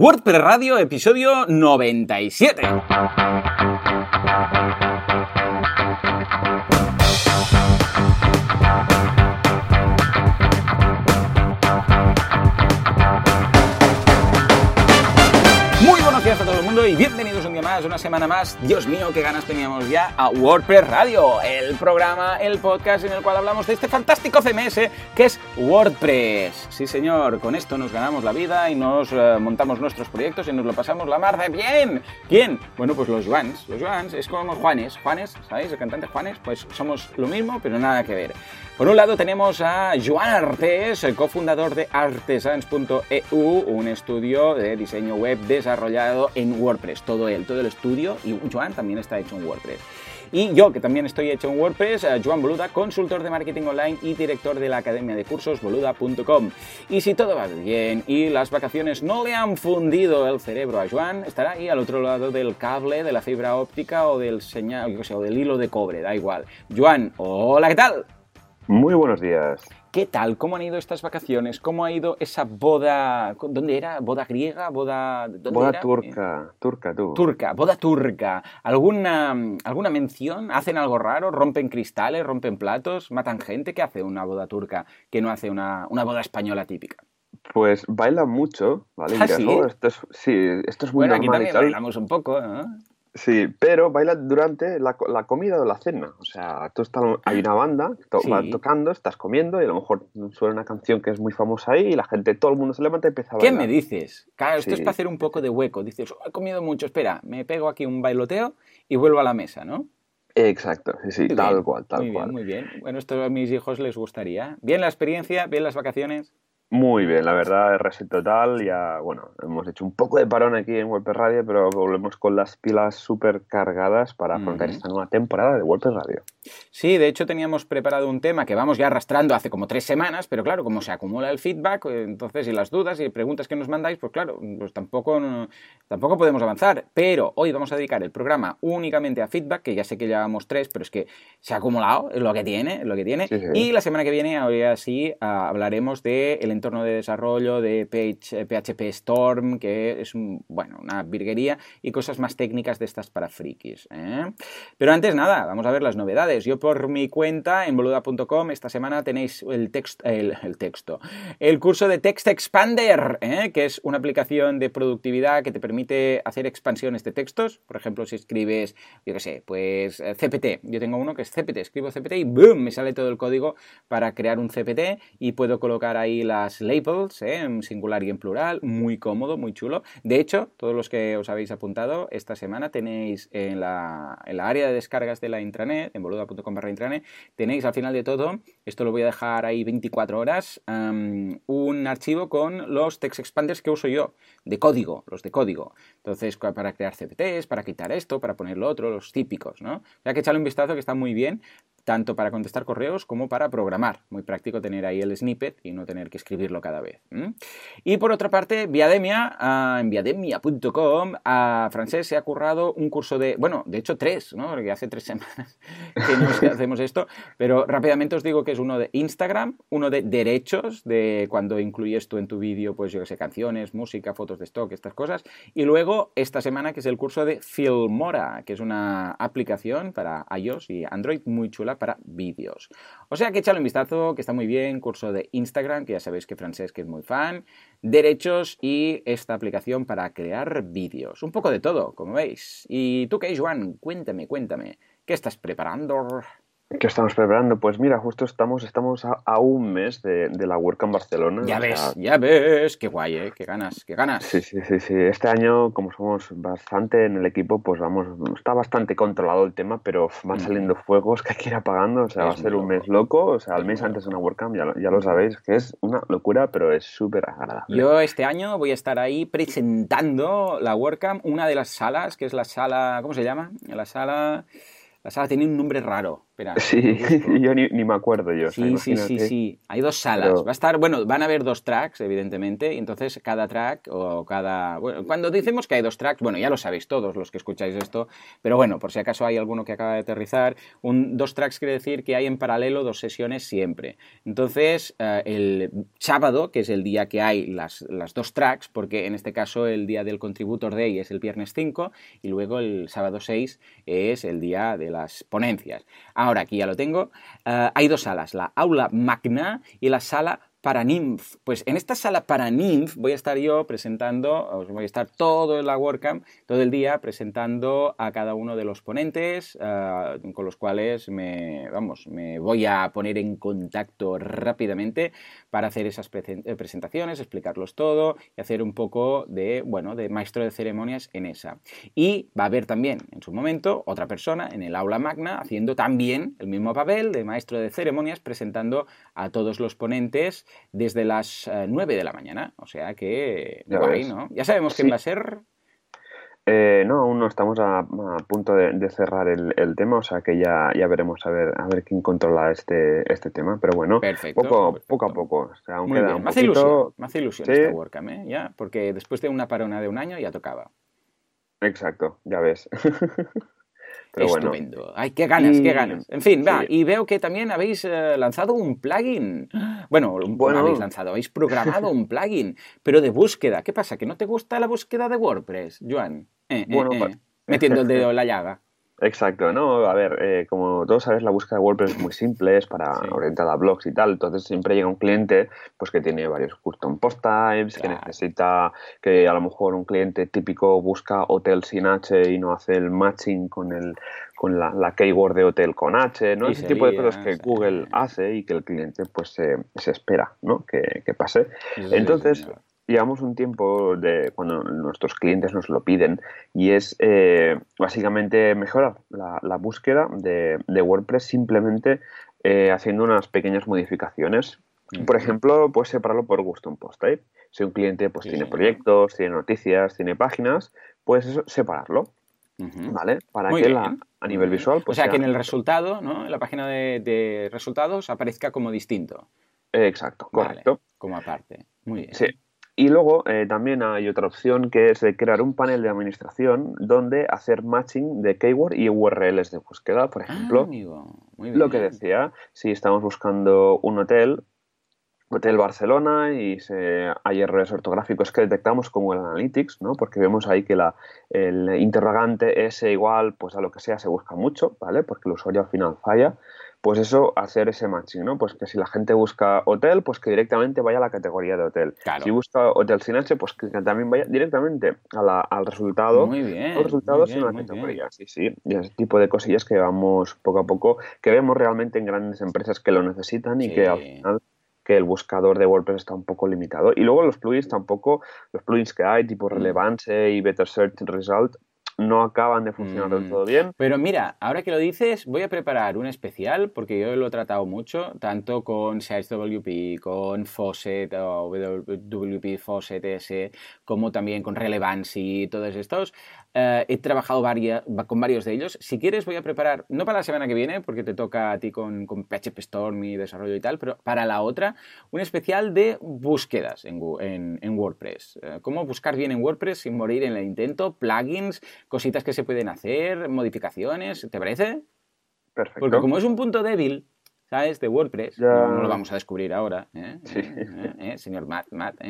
WordPress Radio, episodio 97. Más, una semana más. Dios mío, qué ganas teníamos ya a WordPress Radio, el programa, el podcast en el cual hablamos de este fantástico CMS que es WordPress. Sí, señor, con esto nos ganamos la vida y nos eh, montamos nuestros proyectos y nos lo pasamos la mar de bien. ¿Quién? Bueno, pues los Juans. Los Juans es como Juanes. Juanes, ¿sabéis? El cantante Juanes, pues somos lo mismo, pero nada que ver. Por un lado tenemos a Joan Artes, el cofundador de artesans.eu, un estudio de diseño web desarrollado en WordPress. Todo él, todo el estudio, y Joan también está hecho en WordPress. Y yo, que también estoy hecho en WordPress, eh, Joan Boluda, consultor de marketing online y director de la academia de cursos boluda.com. Y si todo va bien y las vacaciones no le han fundido el cerebro a Joan, estará ahí al otro lado del cable, de la fibra óptica o del señal, o del hilo de cobre, da igual. Joan, hola, ¿qué tal? Muy buenos días. ¿Qué tal? ¿Cómo han ido estas vacaciones? ¿Cómo ha ido esa boda? ¿Dónde era? ¿Boda griega? ¿Boda, dónde Boda era? turca, turca tú. Turca, boda turca. ¿Alguna, ¿Alguna mención? ¿Hacen algo raro? ¿Rompen cristales? ¿Rompen platos? ¿Matan gente? ¿Qué hace una boda turca que no hace una, una boda española típica? Pues bailan mucho, ¿vale? ¿Ah, Dirás, sí? "Oh, esto es, sí, esto es muy Bueno, aquí normal también tal". bailamos un poco, ¿no? Sí, pero bailan durante la, co- la comida o la cena. O sea, tú estás, hay una banda, to- Sí. va tocando, estás comiendo y a lo mejor suena una canción que es muy famosa ahí y la gente, todo el mundo se levanta y empieza a ¿Qué bailar. me dices? Claro, esto es para hacer un poco de hueco. Dices, "Oh, he comido mucho, espera, me pego aquí un bailoteo y vuelvo a la mesa, ¿no? Exacto, sí, sí, Muy tal bien, cual, tal muy cual. Bien, muy bien. Bueno, esto a mis hijos les gustaría. Bien la experiencia, bien las vacaciones. Muy bien, la verdad, es reset total. Ya, bueno, hemos hecho un poco de parón aquí en WordPress Radio, pero volvemos con las pilas súper cargadas para afrontar esta nueva temporada de WordPress Radio. Sí, de hecho teníamos preparado un tema que vamos ya arrastrando hace como tres semanas, pero claro, como se acumula el feedback, eh, entonces y las dudas y preguntas que nos mandáis, pues claro, pues tampoco, no- tampoco podemos avanzar. Pero hoy vamos a dedicar el programa únicamente a feedback, que ya sé que llevamos tres, pero es que se ha acumulado, es lo que tiene, es lo que tiene. Sí, sí. Y la semana que viene, ahora sí, ah, hablaremos del entorno de desarrollo de Page- eh, PHP Storm, que es bueno, una virguería, y cosas más técnicas de estas para frikis. ¿eh? Pero antes nada, vamos a ver las novedades. Yo por mi cuenta en boluda.com esta semana tenéis el, text, el, texto, el curso de Text Expander, ¿eh? que es una aplicación de productividad que te permite hacer expansiones de textos. Por ejemplo, si escribes, yo qué sé, pues CPT. Yo tengo uno que es CPT, escribo CPT y ¡boom! Me sale todo el código para crear un CPT y puedo colocar ahí las labels ¿eh? en singular y en plural. Muy cómodo, muy chulo. De hecho, todos los que os habéis apuntado esta semana tenéis en la, en la área de descargas de la intranet, en boluda.com barra intranet, tenéis al final de todo, esto lo voy a dejar ahí 24 horas, un archivo con los text expanders que uso yo, de código, los de código. Entonces, para crear CPTs, para quitar esto, para poner lo otro, los típicos, ¿no? Ya que echarle un vistazo que está muy bien, tanto para contestar correos como para programar. Muy práctico tener ahí el snippet y no tener que escribirlo cada vez. Y por otra parte, Viademia, ah, en viademia.com, a Francés se ha currado un curso de, bueno, de hecho tres, ¿no? Porque hace tres semanas que nos hacemos esto, pero rápidamente os digo que es uno de Instagram, uno de derechos, de cuando incluyes tú en tu vídeo, pues yo que sé, canciones, música, fotos de stock, estas cosas, y luego esta semana que es el curso de Filmora, que es una aplicación para iOS y Android muy chula para vídeos. O sea que échale un vistazo, que está muy bien, curso de Instagram, que ya sabéis que Francesc es muy fan, derechos y esta aplicación para crear vídeos. Un poco de todo, como veis. ¿Y tú qué, Joan? Cuéntame, cuéntame. ¿Qué estás preparando? ¿Qué estamos preparando? Pues mira, justo estamos, estamos a, a un mes de, de la WordCamp Barcelona. Ya o sea, ves, ya ves. Qué guay, ¿eh? Qué ganas, qué ganas. Sí, sí, sí, sí. Este año, como somos bastante en el equipo, pues vamos, está bastante controlado el tema, pero van Mm. saliendo fuegos que hay que ir apagando. O sea, va a ser un mes loco. O sea, el mes antes de una WordCamp, ya, lo- ya lo sabéis, que es una locura, pero es súper agradable. Yo este año voy a estar ahí presentando la WordCamp, una de las salas, que es la sala, ¿cómo se llama? La sala, la sala tiene un nombre raro, Espera. Sí, yo ni, me acuerdo yo. Sí, sí, sí, sí. Hay dos salas. Va a estar, bueno, van a haber dos tracks, evidentemente, y entonces cada track o cada... Bueno, cuando decimos que hay dos tracks, bueno, ya lo sabéis todos los que escucháis esto, pero bueno, por si acaso hay alguno que acaba de aterrizar, un, dos tracks quiere decir que hay en paralelo dos sesiones siempre. Entonces, eh, el sábado, que es el día que hay las, las dos tracks, porque en este caso el día del Contributor Day es el viernes 5 y luego el sábado 6 es el día de las ponencias. Ahora aquí ya lo tengo. Eh, hay dos salas, la aula magna y la sala para NIMF. Pues en esta sala para NIMF voy a estar yo presentando, os voy a estar todo la WordCamp, todo el día presentando a cada uno de los ponentes eh, con los cuales me, vamos, me voy a poner en contacto rápidamente para hacer esas eh, presentaciones, explicarlos todo y hacer un poco de, bueno, de maestro de ceremonias en esa. Y va a haber también en su momento otra persona en el aula magna haciendo también el mismo papel de maestro de ceremonias presentando a todos los ponentes desde las 9 eh, de la mañana. O sea que, ya guay, ¿no? Ya sabemos quién va a ser. Eh, no, aún no estamos a, punto de, cerrar el, tema, o sea que ya, ya veremos a ver, a ver quién controla este, este tema. Pero bueno, poco, poco a poco. O sea, aún queda un más ilusión, más ilusión este WordCamp, ¿eh? Ya, porque después de una parona de un año ya tocaba. Exacto, ya ves. Estupendo. Ay, qué ganas, qué ganas. En fin, va, y veo que también habéis eh, lanzado un plugin. Bueno, bueno, habéis lanzado, habéis programado un plugin, pero de búsqueda. ¿Qué pasa? ¿Que no te gusta la búsqueda de WordPress, Joan? Eh, eh, bueno, Metiendo el dedo en la llaga. Exacto, no, a ver, eh, como todos sabes, la búsqueda de WordPress es muy simple, es para orientada a blogs y tal, entonces siempre llega un cliente pues que tiene varios custom post types, que necesita que a lo mejor un cliente típico busca hotel sin H y no hace el matching con el con la, keyword de hotel con H, ¿no? Ese tipo de cosas que Google hace y que el cliente pues se, espera, ¿no? Que, que pase. Entonces, llevamos un tiempo de cuando nuestros clientes nos lo piden y es eh, básicamente mejorar la, búsqueda de, WordPress simplemente eh, haciendo unas pequeñas modificaciones. Por ejemplo, puedes separarlo por custom post type. Si un cliente pues, tiene proyectos, tiene noticias, tiene páginas, puedes separarlo. ¿Vale? Para que a nivel visual. Pues, o sea, que en el resultado, ¿no? En la página de, resultados aparezca como distinto. exacto, correcto. como aparte. Muy bien. Sí. Y luego eh, también hay otra opción que es crear un panel de administración donde hacer matching de keyword y URLs de búsqueda. Por ejemplo, ah, lo que decía, si estamos buscando un hotel, Hotel Barcelona y hay errores ortográficos que detectamos como el Analytics, ¿no? Porque vemos ahí que la, el interrogante es igual pues a lo que sea se busca mucho, ¿vale? Porque el usuario al final falla pues eso, hacer ese matching, ¿no? Pues que si la gente busca hotel, pues que directamente vaya a la categoría de hotel. Si busca hotel sin H, pues que también vaya directamente al resultado. Muy bien. Los resultados sin la categoría. Sí, sí. Y ese tipo de cosillas que vamos poco a poco, que vemos realmente en grandes empresas que lo necesitan y que al final que el buscador de WordPress está un poco limitado. Y luego los plugins tampoco, los plugins que hay, tipo mm. Relevance y Better Search Result, no acaban de funcionar del mm. todo bien. Pero mira, ahora que lo dices, voy a preparar un especial porque yo lo he tratado mucho, tanto con SitesWP, con Faucet o WP Faucet S, como también con Relevancy y todos estos. Eh, he trabajado con varios de ellos. Si quieres, voy a preparar, no para la semana que viene, porque te toca a ti con, con PHP Storm y desarrollo y tal, pero para la otra, un especial de búsquedas en, WordPress. Eh, cómo buscar bien en WordPress sin morir en el intento, plugins, cositas que se pueden hacer, modificaciones. ¿Te parece? Perfecto. Porque como es un punto débil, ¿sabes? De WordPress, no, lo vamos a descubrir ahora, ¿eh? señor Matt, Matt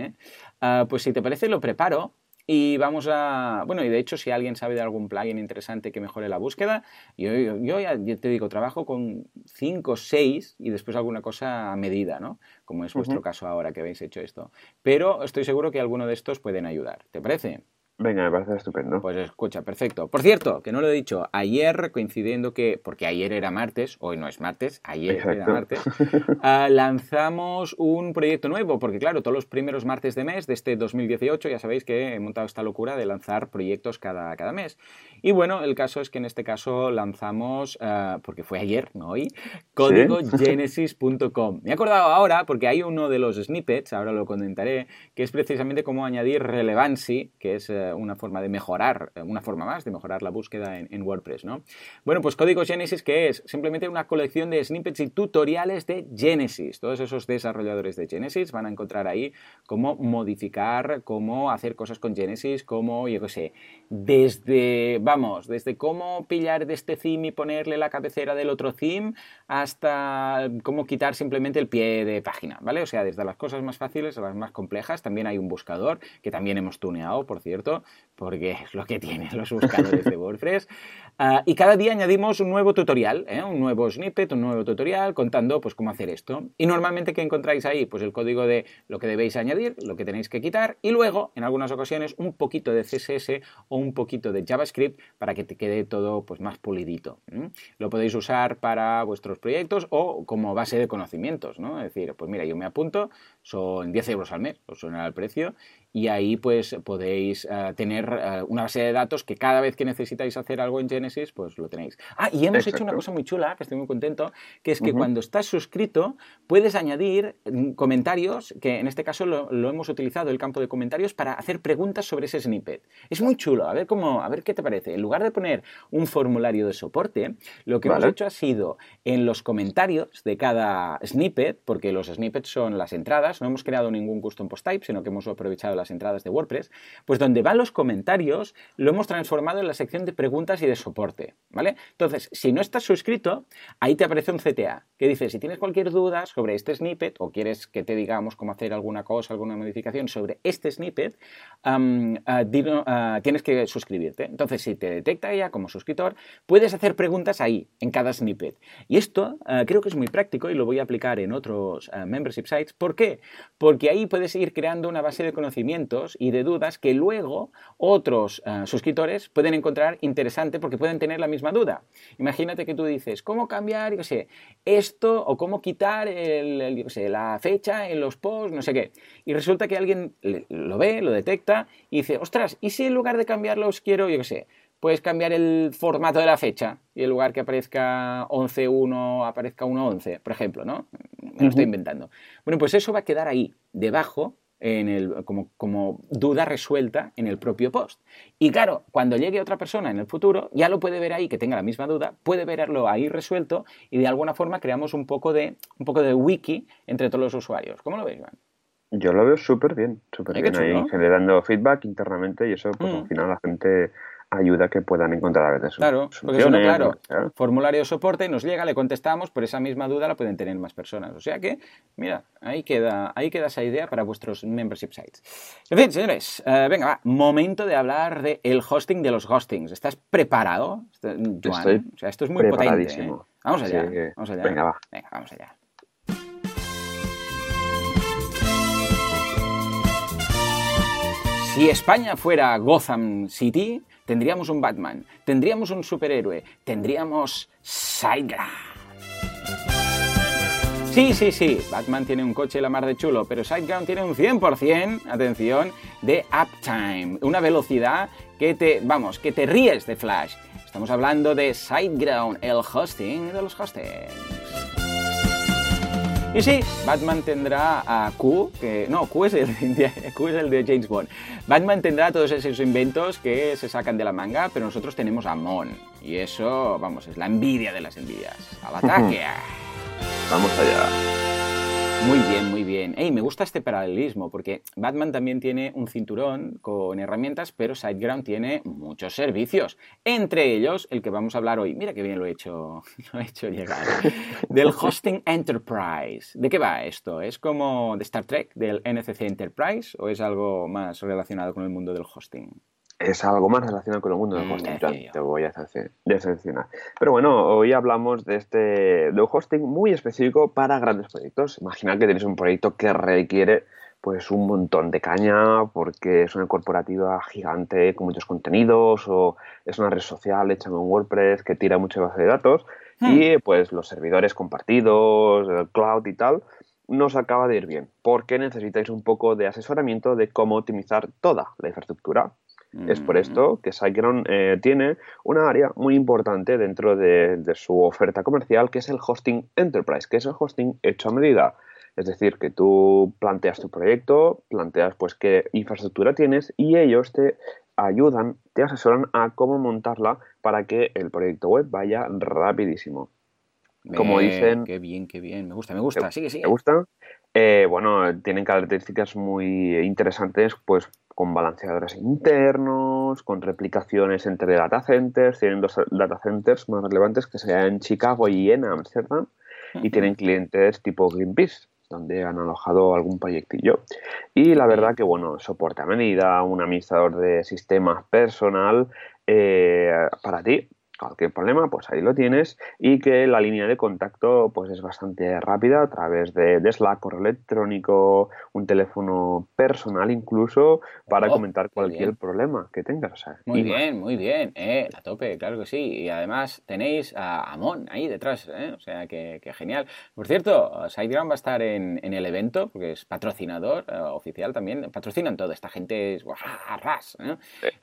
ah, pues si te parece, lo preparo y vamos a. Bueno, y de hecho, si alguien sabe de algún plugin interesante que mejore la búsqueda, yo, yo, ya te digo, trabajo con 5 o 6 y después alguna cosa a medida, ¿no? Como es vuestro caso ahora que habéis hecho esto. Pero estoy seguro que alguno de estos pueden ayudar. ¿Te parece? Venga, me parece estupendo. Pues escucha, perfecto. Por cierto, que no lo he dicho, ayer coincidiendo que, porque ayer era martes, hoy no es martes, ayer era martes, ah, lanzamos un proyecto nuevo, porque claro, todos los primeros martes de mes de este 2018, ya sabéis que he montado esta locura de lanzar proyectos cada, cada mes. Y bueno, el caso es que en este caso lanzamos, ah, porque fue ayer, no hoy, códigogenesis.com. Me he acordado ahora, porque hay uno de los snippets, ahora lo comentaré, que es precisamente cómo añadir relevancy, que es... Ah, una forma de mejorar, una forma más de mejorar la búsqueda en, WordPress, ¿no? Bueno, pues Código Genesis, ¿qué es? Simplemente una colección de snippets y tutoriales de Genesis. Todos esos desarrolladores de Genesis van a encontrar ahí cómo modificar, cómo hacer cosas con Genesis, cómo, yo qué sé, desde, vamos, desde cómo pillar de este theme y ponerle la cabecera del otro theme hasta cómo quitar simplemente el pie de página, ¿vale? O sea, desde las cosas más fáciles a las más complejas. También hay un buscador que también hemos tuneado, por cierto, porque es lo que tienen los buscadores de WordPress. Ah, y cada día añadimos un nuevo tutorial, ¿eh? un nuevo snippet, un nuevo tutorial contando pues cómo hacer esto. Y normalmente, ¿qué encontráis ahí? Pues el código de lo que debéis añadir, lo que tenéis que quitar y luego, en algunas ocasiones, un poquito de CSS o un poquito de JavaScript para que te quede todo pues, más pulidito. Lo podéis usar para vuestros proyectos o como base de conocimientos, ¿no? Es decir, pues mira, yo me apunto, son 10 euros al mes, os suena el precio, y ahí pues podéis eh, tener eh, una base de datos que cada vez que necesitáis hacer algo en Genesis, pues lo tenéis. Ah, y hemos hecho una cosa muy chula, que estoy muy contento, que es que cuando estás suscrito puedes añadir mm, comentarios, que en este caso lo, hemos utilizado el campo de comentarios para hacer preguntas sobre ese snippet. Es muy chulo, a ver cómo, a ver qué te parece. En lugar de poner un formulario de soporte, lo que hemos hecho ha sido en los comentarios de cada snippet, porque los snippets son las entradas, no hemos creado ningún custom post type, sino que hemos aprovechado las entradas de WordPress, pues donde van los comentarios lo hemos transformado en la sección de preguntas y de soporte, ¿vale? Entonces, si no estás suscrito, ahí te aparece un CTA que dice, si tienes cualquier duda sobre este snippet o quieres que te digamos cómo hacer alguna cosa, alguna modificación sobre este snippet, ah, ah, tienes que suscribirte. Entonces, si te detecta ya como suscriptor, puedes hacer preguntas ahí, en cada snippet. Y esto ah, creo que es muy práctico y lo voy a aplicar en otros membership sites. ¿Por qué? Porque ahí puedes ir creando una base de conocimiento y de dudas que luego otros eh, suscriptores pueden encontrar interesante porque pueden tener la misma duda. Imagínate que tú dices, ¿cómo cambiar, yo sé, esto o cómo quitar el, la fecha en los posts, no sé qué? Y resulta que alguien lo ve, lo detecta y dice, ostras, ¿y si en lugar de cambiarlos quiero, yo qué sé, puedes cambiar el formato de la fecha y en lugar que aparezca 11.1 aparezca 1.11, por ejemplo, ¿no? Me lo estoy inventando. Bueno, pues eso va a quedar ahí, debajo en el, como, como, duda resuelta en el propio post. Y claro, cuando llegue otra persona en el futuro, ya lo puede ver ahí, que tenga la misma duda, puede verlo ahí resuelto y de alguna forma creamos un poco de, un poco de wiki entre todos los usuarios. ¿Cómo lo veis, Iván? Yo lo veo súper bien, súper bien ahí generando feedback internamente y eso pues al mm. final la gente ayuda que puedan encontrar a veces. Claro, porque eso claro, formulario de soporte, nos llega, le contestamos, por esa misma duda la pueden tener más personas. O sea que, mira, ahí queda, ahí queda esa idea para vuestros membership sites. En fin, señores, eh, venga, va, momento de hablar del el hosting de los hostings. ¿Estás preparado, Joan? Estoy o sea, esto es muy potente. ¿eh? Vamos allá, vamos allá. Venga, va. Venga, vamos allá. Si España fuera Gotham City, tendríamos un Batman, tendríamos un superhéroe, tendríamos SiteGround. Sí, sí, sí, Batman tiene un coche la mar de chulo, pero SiteGround tiene un 100%, atención, de uptime, una velocidad que te, vamos, que te ríes de Flash. Estamos hablando de SiteGround, el hosting de los hostings. Y sí, Batman tendrá a Q, que no, Q es, el de, Q es el de James Bond. Batman tendrá todos esos inventos que se sacan de la manga, pero nosotros tenemos a Mon. Y eso, vamos, es la envidia de las envidias. ¡Al ataque! Vamos allá. Muy bien, muy bien. Hey, me gusta este paralelismo porque Batman también tiene un cinturón con herramientas, pero SiteGround tiene muchos servicios. Entre ellos, el que vamos a hablar hoy. Mira qué bien lo he hecho, lo he hecho llegar. Del Hosting Enterprise. ¿De qué va esto? ¿Es como de Star Trek, del NCC Enterprise, o es algo más relacionado con el mundo del hosting? Es algo más relacionado con el mundo del mm, hosting. te voy a decepcionar. Pero bueno, hoy hablamos de este de un hosting muy específico para grandes proyectos. Imaginad que tenéis un proyecto que requiere pues un montón de caña porque es una corporativa gigante con muchos contenidos o es una red social hecha con WordPress que tira mucha base de datos hmm. y pues los servidores compartidos, el cloud y tal, nos acaba de ir bien porque necesitáis un poco de asesoramiento de cómo optimizar toda la infraestructura. Es por esto que SiteGround eh, tiene una área muy importante dentro de, su oferta comercial, que es el hosting enterprise, que es el hosting hecho a medida. Es decir, que tú planteas tu proyecto, planteas pues qué infraestructura tienes y ellos te ayudan, te asesoran a cómo montarla para que el proyecto web vaya rapidísimo. Como dicen... Qué bien, qué bien. Me gusta, me gusta. Sigue, sigue. ¿Me gusta? Eh, bueno, tienen características muy interesantes, pues con balanceadores internos, con replicaciones entre data centers, tienen dos data centers más relevantes que sean en Chicago y en Amsterdam, y tienen clientes tipo Greenpeace, donde han alojado algún proyectillo. Y la verdad que, bueno, soporte a medida, un administrador de sistemas personal eh, para ti, cualquier problema, pues ahí lo tienes y que la línea de contacto pues es bastante rápida a través de, Slack, correo electrónico, un teléfono personal incluso para oh, comentar cualquier problema que tengas. muy bien, muy bien, eh, a tope, claro que sí. Y además tenéis a Amon ahí detrás, eh, o sea que, genial. Por cierto, SiteGround va a estar en, el evento porque es patrocinador eh, oficial también, patrocinan todo, esta gente es ras,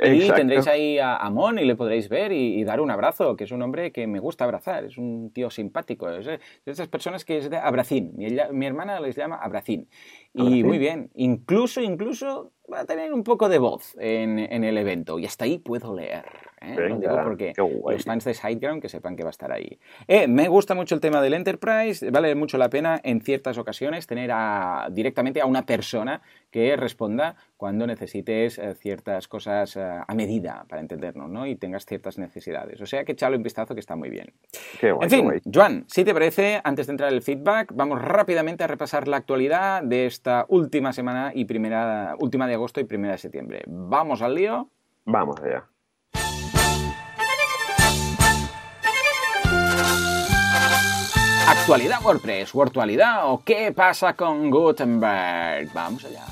Y tendréis ahí a Amon y le podréis ver y dar un abrazo que es un hombre que me gusta abrazar, es un tío simpático, es de esas personas que es de abracín. Mi, mi hermana les llama abracín. Y muy bien, incluso, incluso va a tener un poco de voz en, en el evento y hasta ahí puedo leer. ¿eh? Lo digo porque los fans de Sideground que sepan que va a estar ahí. Eh, me gusta mucho el tema del Enterprise, vale mucho la pena en ciertas ocasiones tener a, directamente a una persona que responda cuando necesites eh, ciertas cosas eh, a medida para entendernos, ¿no? Y tengas ciertas necesidades. O sea que echale un vistazo que está muy bien. en fin, Joan, si te parece, antes de entrar el feedback, vamos rápidamente a repasar la actualidad de esta última semana y primera, última de agosto y primera de septiembre. ¿Vamos al lío? Vamos allá. Actualidad WordPress, virtualidad o qué pasa con Gutenberg. Vamos allá.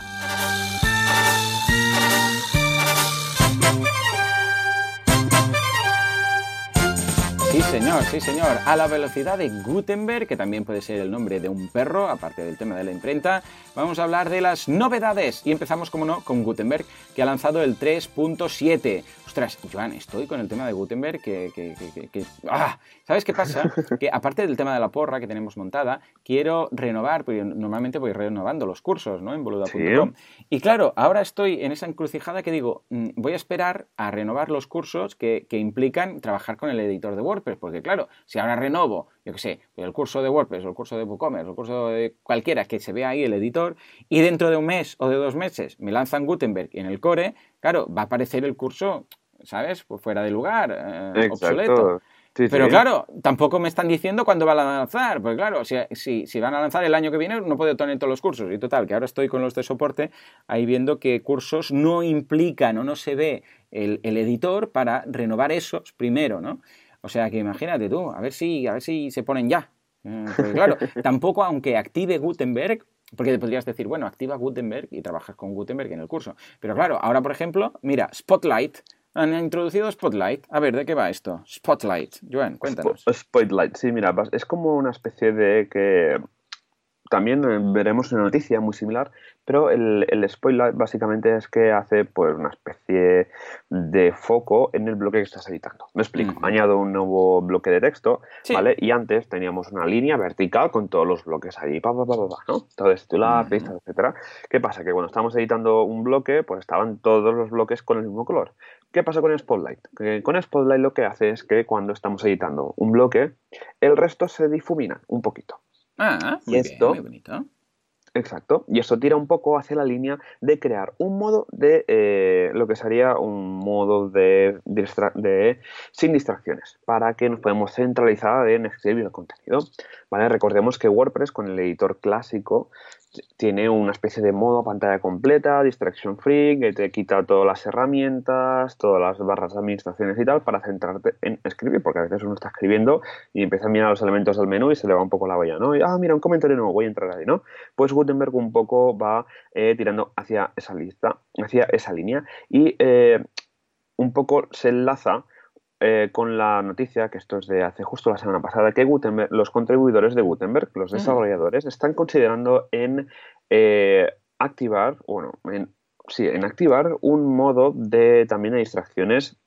Sí, señor, sí, señor. A la velocidad de Gutenberg, que también puede ser el nombre de un perro, aparte del tema de la imprenta, vamos a hablar de las novedades. Y empezamos, como no, con Gutenberg, que ha lanzado el 3.7. Ostras, Joan, estoy con el tema de Gutenberg que... que, ¡Ah! ¿Sabes qué pasa? Que aparte del tema de la porra que tenemos montada, quiero renovar, porque normalmente voy renovando los cursos, ¿no? En boluda.com. Y claro, ahora estoy en esa encrucijada que digo, mm, voy a esperar a renovar los cursos que, que implican trabajar con el editor de WordPress porque claro, si ahora renovo, yo qué sé, el curso de WordPress o el curso de WooCommerce o el curso de cualquiera que se vea ahí el editor y dentro de un mes o de dos meses me lanzan Gutenberg en el core, claro, va a aparecer el curso, ¿sabes? Pues fuera de lugar, eh, obsoleto. Pero claro, tampoco me están diciendo cuándo van a lanzar, porque claro, si, si, van a lanzar el año que viene no puedo tener todos los cursos. Y total, que ahora estoy con los de soporte ahí viendo que cursos no implican o no se ve el, el editor para renovar esos primero, ¿no? O sea que imagínate tú, a ver si, a ver si se ponen ya. Eh, porque claro, tampoco aunque active Gutenberg, porque podrías decir, bueno, activa Gutenberg y trabajas con Gutenberg en el curso. Pero claro, ahora por ejemplo, mira, Spotlight. Han introducido Spotlight. A ver, ¿de qué va esto? Spotlight. Joan, cuéntanos. Spotlight, sí, mira, es como una especie de que también veremos una noticia muy similar, pero el, el spoiler básicamente es que hace pues una especie de foco en el bloque que estás editando. Me explico. Añado un nuevo bloque de texto, ¿vale? Y antes teníamos una línea vertical con todos los bloques ahí, pa, pa, pa, pa, ¿no? Todo es titular, pistas, etcétera. ¿Qué pasa? Que cuando estamos editando un bloque, pues estaban todos los bloques con el mismo color. ¿Qué pasa con Spotlight? Que con Spotlight lo que hace es que cuando estamos editando un bloque, el resto se difumina un poquito. Ah, muy, esto, bien, muy bonito. Exacto. Y esto tira un poco hacia la línea de crear un modo de eh, lo que sería un modo de, de, sin distracciones para que nos podamos centralizar en escribir el contenido. ¿Vale? Recordemos que WordPress con el editor clásico tiene una especie de modo pantalla completa, distraction free, que te quita todas las herramientas, todas las barras de administraciones y tal, para centrarte en escribir, porque a veces uno está escribiendo y empieza a mirar los elementos del menú y se le va un poco la olla, ¿no? Y, ah, mira, un comentario nuevo, voy a entrar ahí, ¿no? Pues Gutenberg un poco va eh, tirando hacia esa lista, hacia esa línea y eh, un poco se enlaza eh, con la noticia, que esto es de hace justo la semana pasada, que Gutenberg, los contribuidores de Gutenberg, los desarrolladores, están considerando en eh, activar, bueno, en, sí, en activar un modo de también de distracciones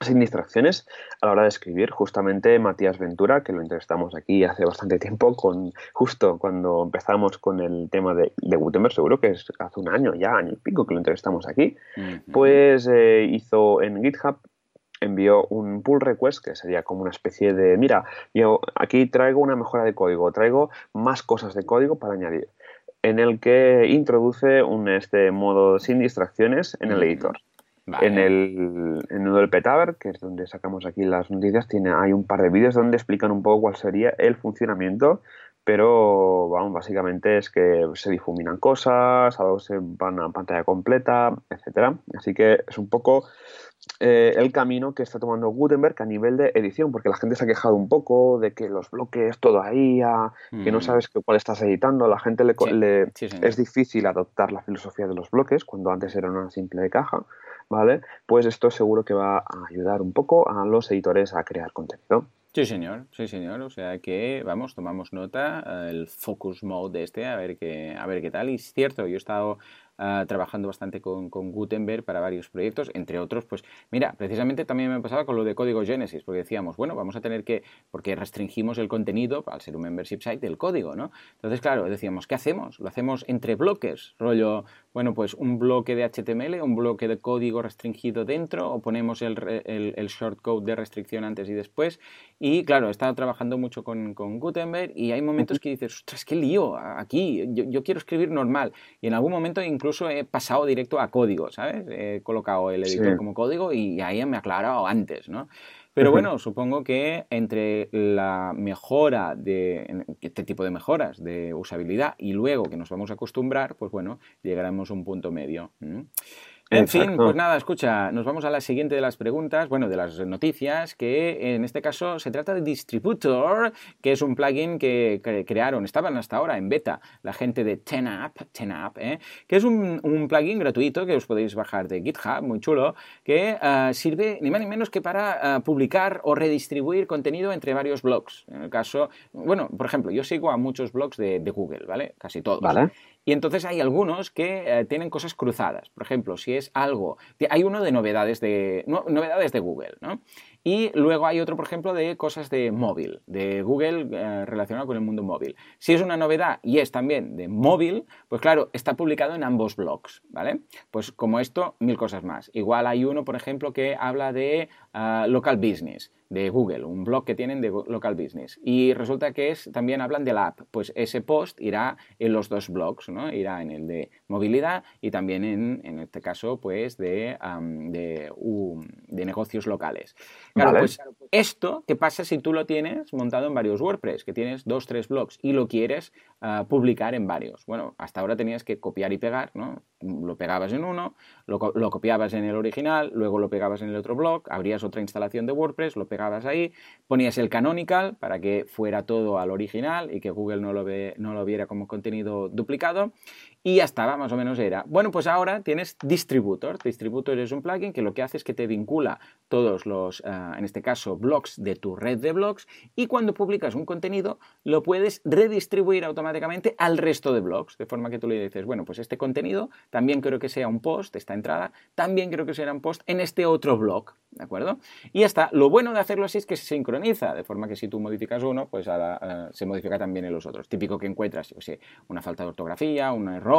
sin distracciones a la hora de escribir. Justamente Matías Ventura, que lo entrevistamos aquí hace bastante tiempo, con justo cuando empezamos con el tema de, Gutenberg, seguro que es hace un año ya, año y pico que lo entrevistamos aquí, pues eh, hizo en GitHub envió un pull request que sería como una especie de, mira, yo aquí traigo una mejora de código, traigo más cosas de código para añadir, en el que introduce un este modo sin distracciones en el editor. En el en el Petaver, que es donde sacamos aquí las noticias, tiene, hay un par de vídeos donde explican un poco cuál sería el funcionamiento, pero vamos, básicamente es que se difuminan cosas, algo se van a pantalla completa, etcétera. Así que es un poco eh, el camino que está tomando Gutenberg a nivel de edición, porque la gente se ha quejado un poco de que los bloques, todo ahí, que no mm. sabes cuál estás editando, a la gente le, es difícil adoptar la filosofía de los bloques cuando antes era una simple caja. ¿vale? Pues esto seguro que va a ayudar un poco a los editores a crear contenido. Sí, señor, sí, señor. O sea que, vamos, tomamos nota, el focus mode de este, a ver qué, a ver qué tal. Y es cierto, yo he estado Ah, trabajando bastante con, Gutenberg para varios proyectos, entre otros, pues mira, precisamente también me pasaba con lo de código Genesis, porque decíamos, bueno, vamos a tener que, porque restringimos el contenido, al ser un membership site, del código, ¿no? Entonces, claro, decíamos, ¿qué hacemos? ¿Lo hacemos entre bloques? Rollo, bueno, pues un bloque de HTML, un bloque de código restringido dentro, o ponemos el, el, shortcode de restricción antes y después. Y claro, he estado trabajando mucho con, con Gutenberg y hay momentos que dices, ostras, qué lío aquí, yo, yo quiero escribir normal. Y en algún momento incluso incluso he pasado directo a código, ¿sabes? He colocado el editor como código y ahí me ha aclarado antes, ¿no? Pero bueno, supongo que entre la mejora de este tipo de mejoras de usabilidad y luego que nos vamos a acostumbrar, pues bueno, llegaremos a un punto medio. En fin, pues nada, escucha, nos vamos a la siguiente de las preguntas, bueno, de las noticias, que en este caso se trata de Distributor, que es un plugin que, crearon, estaban hasta ahora en beta, la gente de TenApp, TenApp ¿eh? que es un, plugin gratuito que os podéis bajar de GitHub, muy chulo, que ah, sirve ni más ni menos que para ah, publicar o redistribuir contenido entre varios blogs. En el caso, bueno, por ejemplo, yo sigo a muchos blogs de, de Google, ¿vale? Casi todos. Vale. Y entonces hay algunos que eh, tienen cosas cruzadas. Por ejemplo, si es algo. Hay uno de novedades de, novedades de Google, ¿no? Y luego hay otro, por ejemplo, de cosas de móvil, de Google eh, relacionado con el mundo móvil. Si es una novedad y es también de móvil, pues claro, está publicado en ambos blogs, ¿vale? Pues como esto, mil cosas más. Igual hay uno, por ejemplo, que habla de ah, local business de Google, un blog que tienen de local business. Y resulta que es, también hablan de la app. Pues ese post irá en los dos blogs, ¿no? Irá en el de movilidad y también en, en este caso, pues, de, de, de negocios locales. Claro, pues esto, ¿qué pasa si tú lo tienes montado en varios WordPress? Que tienes dos, tres blogs y lo quieres ah, publicar en varios. Bueno, hasta ahora tenías que copiar y pegar, ¿no? Lo pegabas en uno, lo, copiabas en el original, luego lo pegabas en el otro blog, abrías otra instalación de WordPress, lo pegabas ahí, ponías el canonical para que fuera todo al original y que Google no lo, ve, no lo viera como contenido duplicado y ya estaba, más o menos era. Bueno, pues ahora tienes Distributor. Distributor es un plugin que lo que hace es que te vincula todos los, ah, en este caso, blogs de tu red de blogs y cuando publicas un contenido lo puedes redistribuir automáticamente al resto de blogs, de forma que tú le dices, bueno, pues este contenido también quiero que sea un post, esta entrada, también quiero que sea un post en este otro blog, ¿de acuerdo? Y ya está. Lo bueno de hacerlo así es que se sincroniza, de forma que si tú modificas uno, pues ahora ah, se modifica también en los otros. Típico que encuentras, yo sé, una falta de ortografía, un error,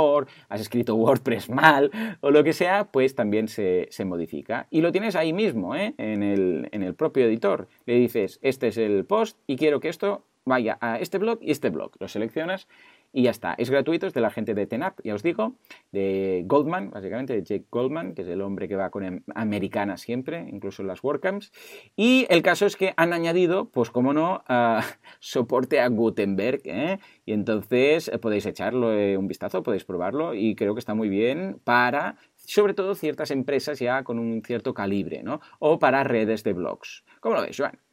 has escrito WordPress mal o lo que sea, pues también se, modifica. Y lo tienes ahí mismo, ¿eh? en, el, en el propio editor. Le dices, este es el post y quiero que esto vaya a este blog y este blog. Lo seleccionas y ya está. Es gratuito, es de la gente de Tenap, ya os digo, de Goldman, básicamente, de Jake Goldman, que es el hombre que va con em, Americana siempre, incluso en las WordCamps. Y el caso es que han añadido, pues como no, soporte a Gutenberg, ¿eh? y entonces eh, podéis echarle un vistazo, podéis probarlo, y creo que está muy bien para sobre todo ciertas empresas ya con un cierto calibre, ¿no? O para redes de blogs. ¿Cómo lo ves, Joan?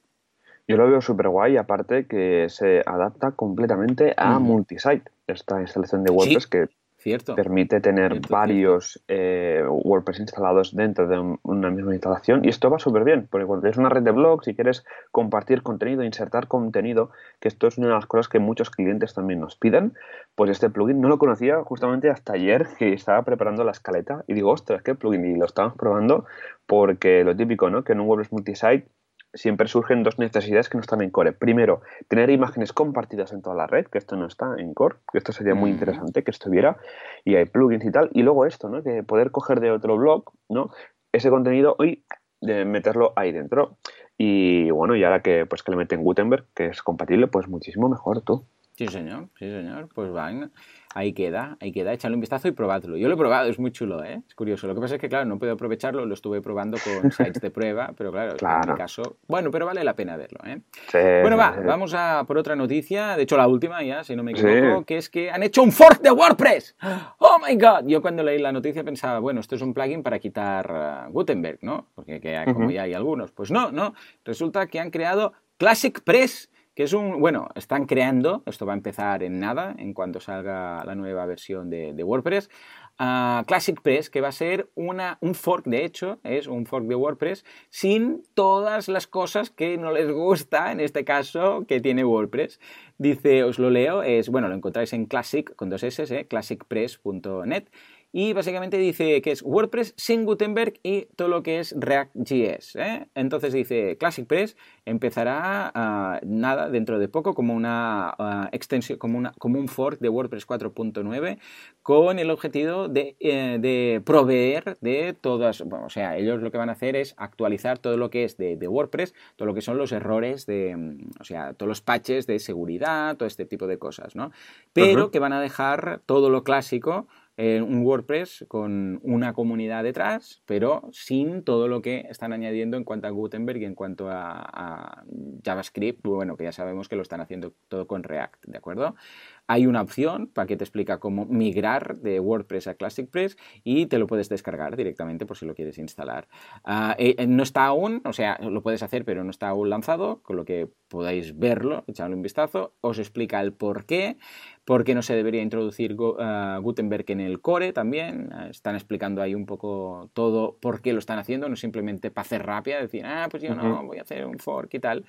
Yo lo veo súper guay, aparte que se adapta completamente a multisite, esta instalación de WordPress que Cierto. Permite tener Cierto, varios eh, WordPress instalados dentro de un- una misma instalación y esto va súper bien, porque cuando tienes una red de blogs y quieres compartir contenido, insertar contenido, que esto es una de las cosas que muchos clientes también nos piden, pues este plugin no lo conocía justamente hasta ayer que estaba preparando la escaleta y digo, ostras, qué plugin, y lo estamos probando porque lo típico, ¿no? Que en un WordPress multisite siempre surgen dos necesidades que no están en Core. Primero, tener imágenes compartidas en toda la red, que esto no está en Core, que esto sería muy interesante que estuviera, y hay plugins y tal. Y luego esto, ¿no? Que poder coger de otro blog, ¿no? Ese contenido y de meterlo ahí dentro. Y bueno, y ahora que pues que le meten Gutenberg, que es compatible, pues muchísimo mejor tú. Sí, señor, sí, señor. Pues van, ahí queda, ahí queda, echadle un vistazo y probadlo. Yo lo he probado, es muy chulo, ¿eh? Es curioso. Lo que pasa es que, claro, no puedo aprovecharlo, lo estuve probando con sites de prueba, pero claro, que en Claro. mi caso, bueno, pero vale la pena verlo, ¿eh? Sí, Bueno, va, vamos a por otra noticia, de hecho la última ya, si no me Sí. equivoco, que es que han hecho un fork de WordPress. ¡Oh, my God! Yo cuando leí la noticia pensaba, bueno, esto es un plugin para quitar uh, Gutenberg, ¿no? Porque que como ya hay algunos. Pues no, no, resulta que han creado Classic Press, que es un, bueno, están creando, esto va a empezar en nada, en cuanto salga la nueva versión de, WordPress, ah, Classic Press, que va a ser una, un fork, de hecho, es un fork de WordPress sin todas las cosas que no les gusta, en este caso, que tiene WordPress. Dice, os lo leo, es, bueno, lo encontráis en Classic, con dos S, eh, classicpress.net. Y básicamente dice que es WordPress sin Gutenberg y todo lo que es React.js. ¿eh? Entonces dice Classic Press empezará ah, nada dentro de poco como una ah, extensión, como, una, como un fork de WordPress 4.9 con el objetivo de, eh, de proveer de todas, bueno, o sea, ellos lo que van a hacer es actualizar todo lo que es de, de WordPress, todo lo que son los errores de, mm, o sea, todos los patches de seguridad, todo este tipo de cosas, ¿no? Pero que van a dejar todo lo clásico un WordPress con una comunidad detrás, pero sin todo lo que están añadiendo en cuanto a Gutenberg y en cuanto a JavaScript, bueno, que ya sabemos que lo están haciendo todo con React, ¿de acuerdo? Hay una opción para que te explica cómo migrar de WordPress a Classic Press y te lo puedes descargar directamente por si lo quieres instalar. Ah, eh, eh, no está aún, o sea, lo puedes hacer, pero no está aún lanzado, con lo que podáis verlo, echarle un vistazo. Os explica el por qué, por qué no se debería introducir ah, Gutenberg en el core también. Ah, Están explicando ahí un poco todo por qué lo están haciendo, no simplemente para hacer rápida, decir, ah, pues yo no, voy a hacer un fork y tal.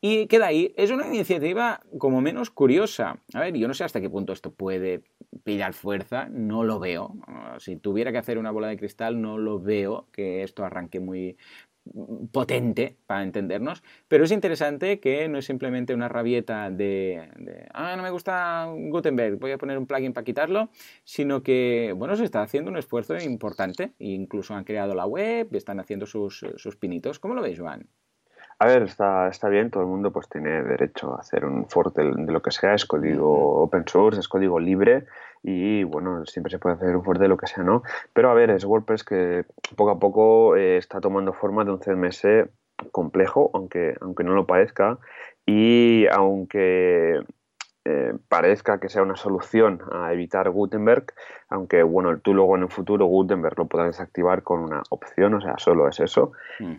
Y queda ahí. Es una iniciativa como menos curiosa. A ver, yo no sé hasta qué punto esto puede pillar fuerza, no lo veo. Si tuviera que hacer una bola de cristal, no lo veo que esto arranque muy potente para entendernos, pero es interesante que no es simplemente una rabieta de, de, ah, no me gusta Gutenberg, voy a poner un plugin para quitarlo, sino que, bueno, se está haciendo un esfuerzo importante, incluso han creado la web, están haciendo sus, sus pinitos. ¿Cómo lo veis, Joan? A ver, está, está bien, todo el mundo pues tiene derecho a hacer un fork de, de lo que sea, es código open source, es código libre y bueno, siempre se puede hacer un fork de lo que sea, ¿no? Pero a ver, es WordPress que poco a poco eh, está tomando forma de un CMS complejo, aunque, aunque no lo parezca, y aunque eh, parezca que sea una solución a evitar Gutenberg, aunque bueno, tú luego en el futuro Gutenberg lo puedas desactivar con una opción, o sea, solo es eso.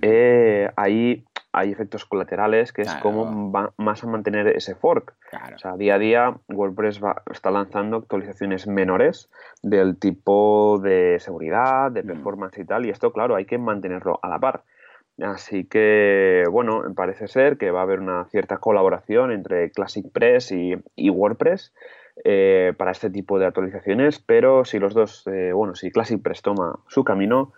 Eh, ahí hay efectos colaterales que es cómo va más a mantener ese fork. Claro. O sea, día a día WordPress va- está lanzando actualizaciones menores del tipo de seguridad, de Mm. performance y tal, y esto, claro, hay que mantenerlo a la par. Así que, bueno, parece ser que va a haber una cierta colaboración entre Classic Press y, y WordPress eh, para este tipo de actualizaciones, pero si los dos, eh, bueno, si Classic Press toma su camino,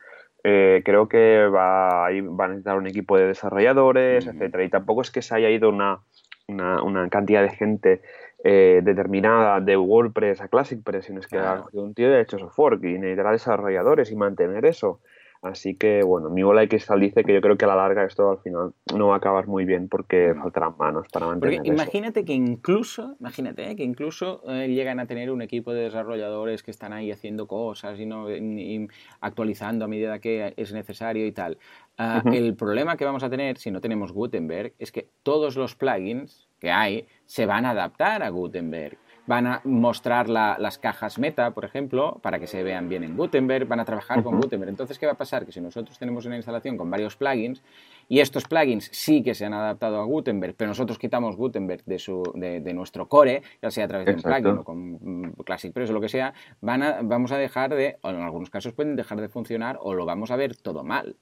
eh, creo que va, va a necesitar un equipo de desarrolladores, Ujú. etcétera. Y tampoco es que se haya ido una, una, una cantidad de gente eh, determinada de WordPress a Classic Press, sino es que Claro. ha cogido un tío y ha hecho su fork y necesitará desarrolladores y mantener eso. Así que, bueno, mi bola cristal dice que yo creo que a la larga esto al final no va a acabar muy bien porque faltarán manos para Porque mantener eso. imagínate que incluso, imagínate, ¿eh? que incluso eh, llegan a tener un equipo de desarrolladores que están ahí haciendo cosas y, no, y actualizando a medida que es necesario y tal. Ujú. El problema que vamos a tener si no tenemos Gutenberg es que todos los plugins que hay se van a adaptar a Gutenberg. Van a mostrar las cajas meta, por ejemplo, para que se vean bien en Gutenberg, van a trabajar con Gutenberg. Entonces, ¿qué va a pasar? Que si nosotros tenemos una instalación con varios plugins y estos plugins sí que se han adaptado a Gutenberg, pero nosotros quitamos Gutenberg de, su, de, nuestro core, ya sea a través de un plugin o con mm, Classic Press o lo que sea, van a, vamos a dejar de, o en algunos casos pueden dejar de funcionar o lo vamos a ver todo mal.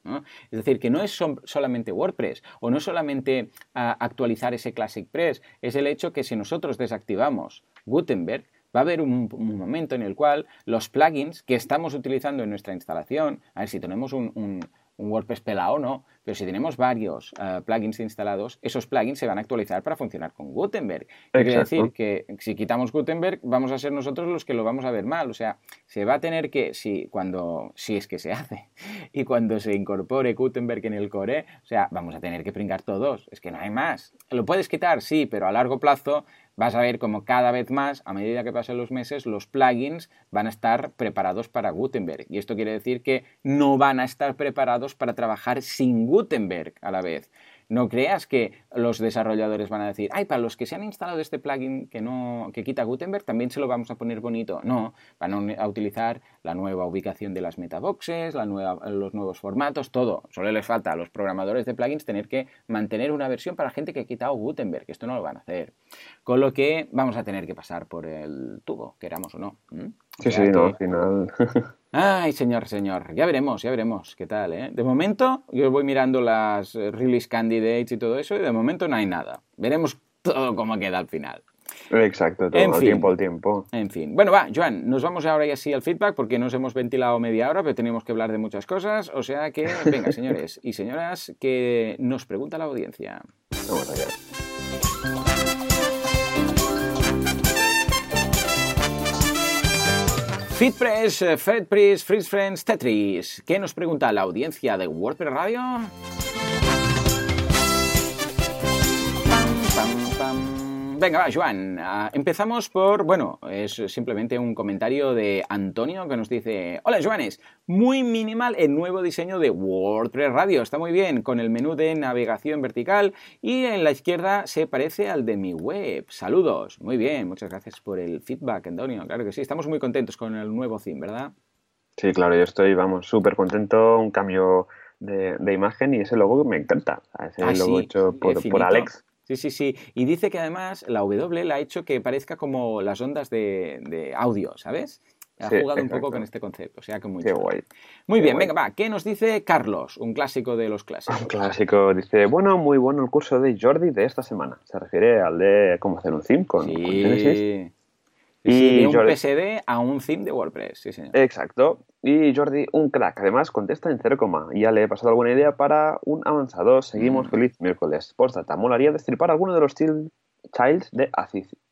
Es decir, que no es solamente WordPress o no es solamente ah, actualizar ese Classic Press, es el hecho que si nosotros desactivamos Gutenberg, va a haber un, momento en el cual los plugins que estamos utilizando en nuestra instalación, a ver si tenemos un, un WordPress pelado no, pero si tenemos varios eh, plugins instalados, esos plugins se van a actualizar para funcionar con Gutenberg. Quiere decir que si quitamos Gutenberg, vamos a ser nosotros los que lo vamos a ver mal. O sea, se va a tener que, si, cuando, si es que se hace, y cuando se incorpore Gutenberg en el core, o sea, vamos a tener que pringar todos. Es que no hay más. Lo puedes quitar, sí, pero a largo plazo vas a ver como cada vez más, a medida que pasen los meses, los plugins van a estar preparados para Gutenberg. Y esto quiere decir que no van a estar preparados para trabajar sin Gutenberg a la vez. No creas que los desarrolladores van a decir, ay, para los que se han instalado este plugin que, no, que quita Gutenberg, también se lo vamos a poner bonito. No, van a utilizar la nueva ubicación de las metaboxes, la nueva, los nuevos formatos, todo. Solo les falta a los programadores de plugins tener que mantener una versión para gente que ha quitado Gutenberg. Esto no lo van a hacer. Con lo que vamos a tener que pasar por el tubo, queramos o no. Sí, sí, no, al final. Ay, señor, señor. Ya veremos, ya veremos qué tal, ¿eh? De momento, yo voy mirando las eh, release candidates y todo eso, y de momento no hay nada. Veremos todo cómo queda al final. Exacto, todo el tiempo al tiempo. En fin. Bueno, va, Joan, nos vamos ahora ya sí al feedback porque nos hemos ventilado media hora, pero tenemos que hablar de muchas cosas. O sea que, venga, señores y señoras, que nos pregunta la audiencia. Vamos allá. FitPress, eh, FedPress, Freeze Friends, Tetris. ¿Qué nos pregunta la audiencia de WordPress Radio? Venga, va, Joan. Ah, empezamos por, bueno, es simplemente un comentario de Antonio que nos dice, hola Joanes, muy minimal el nuevo diseño de WordPress Radio, está muy bien, con el menú de navegación vertical y en la izquierda se parece al de mi web. Saludos, muy bien, muchas gracias por el feedback, Antonio, claro que sí, estamos muy contentos con el nuevo theme, ¿verdad? Sí, claro, yo estoy, vamos, súper contento, un cambio de, imagen y ese logo me encanta, ese ah, logo hecho por Alex. Sí, sí, sí. Y dice que además la W la ha hecho que parezca como las ondas de, audio, ¿sabes? Ha jugado un poco con este concepto, o sea que muy Qué guay. Muy bien, venga, va. ¿Qué nos dice Carlos? Un clásico de los clásicos. Un clásico. Dice, bueno, muy bueno el curso de Jordi de esta semana. Se refiere al de cómo hacer un theme con, sí. Y de un PSD a un theme de WordPress, sí, señor. Exacto. Y Jordi, un crack. Además, contesta en 0, ya le he pasado alguna idea para un avanzado. Seguimos. Mm. Feliz miércoles. Postdata. Molaría destripar alguno de los childs de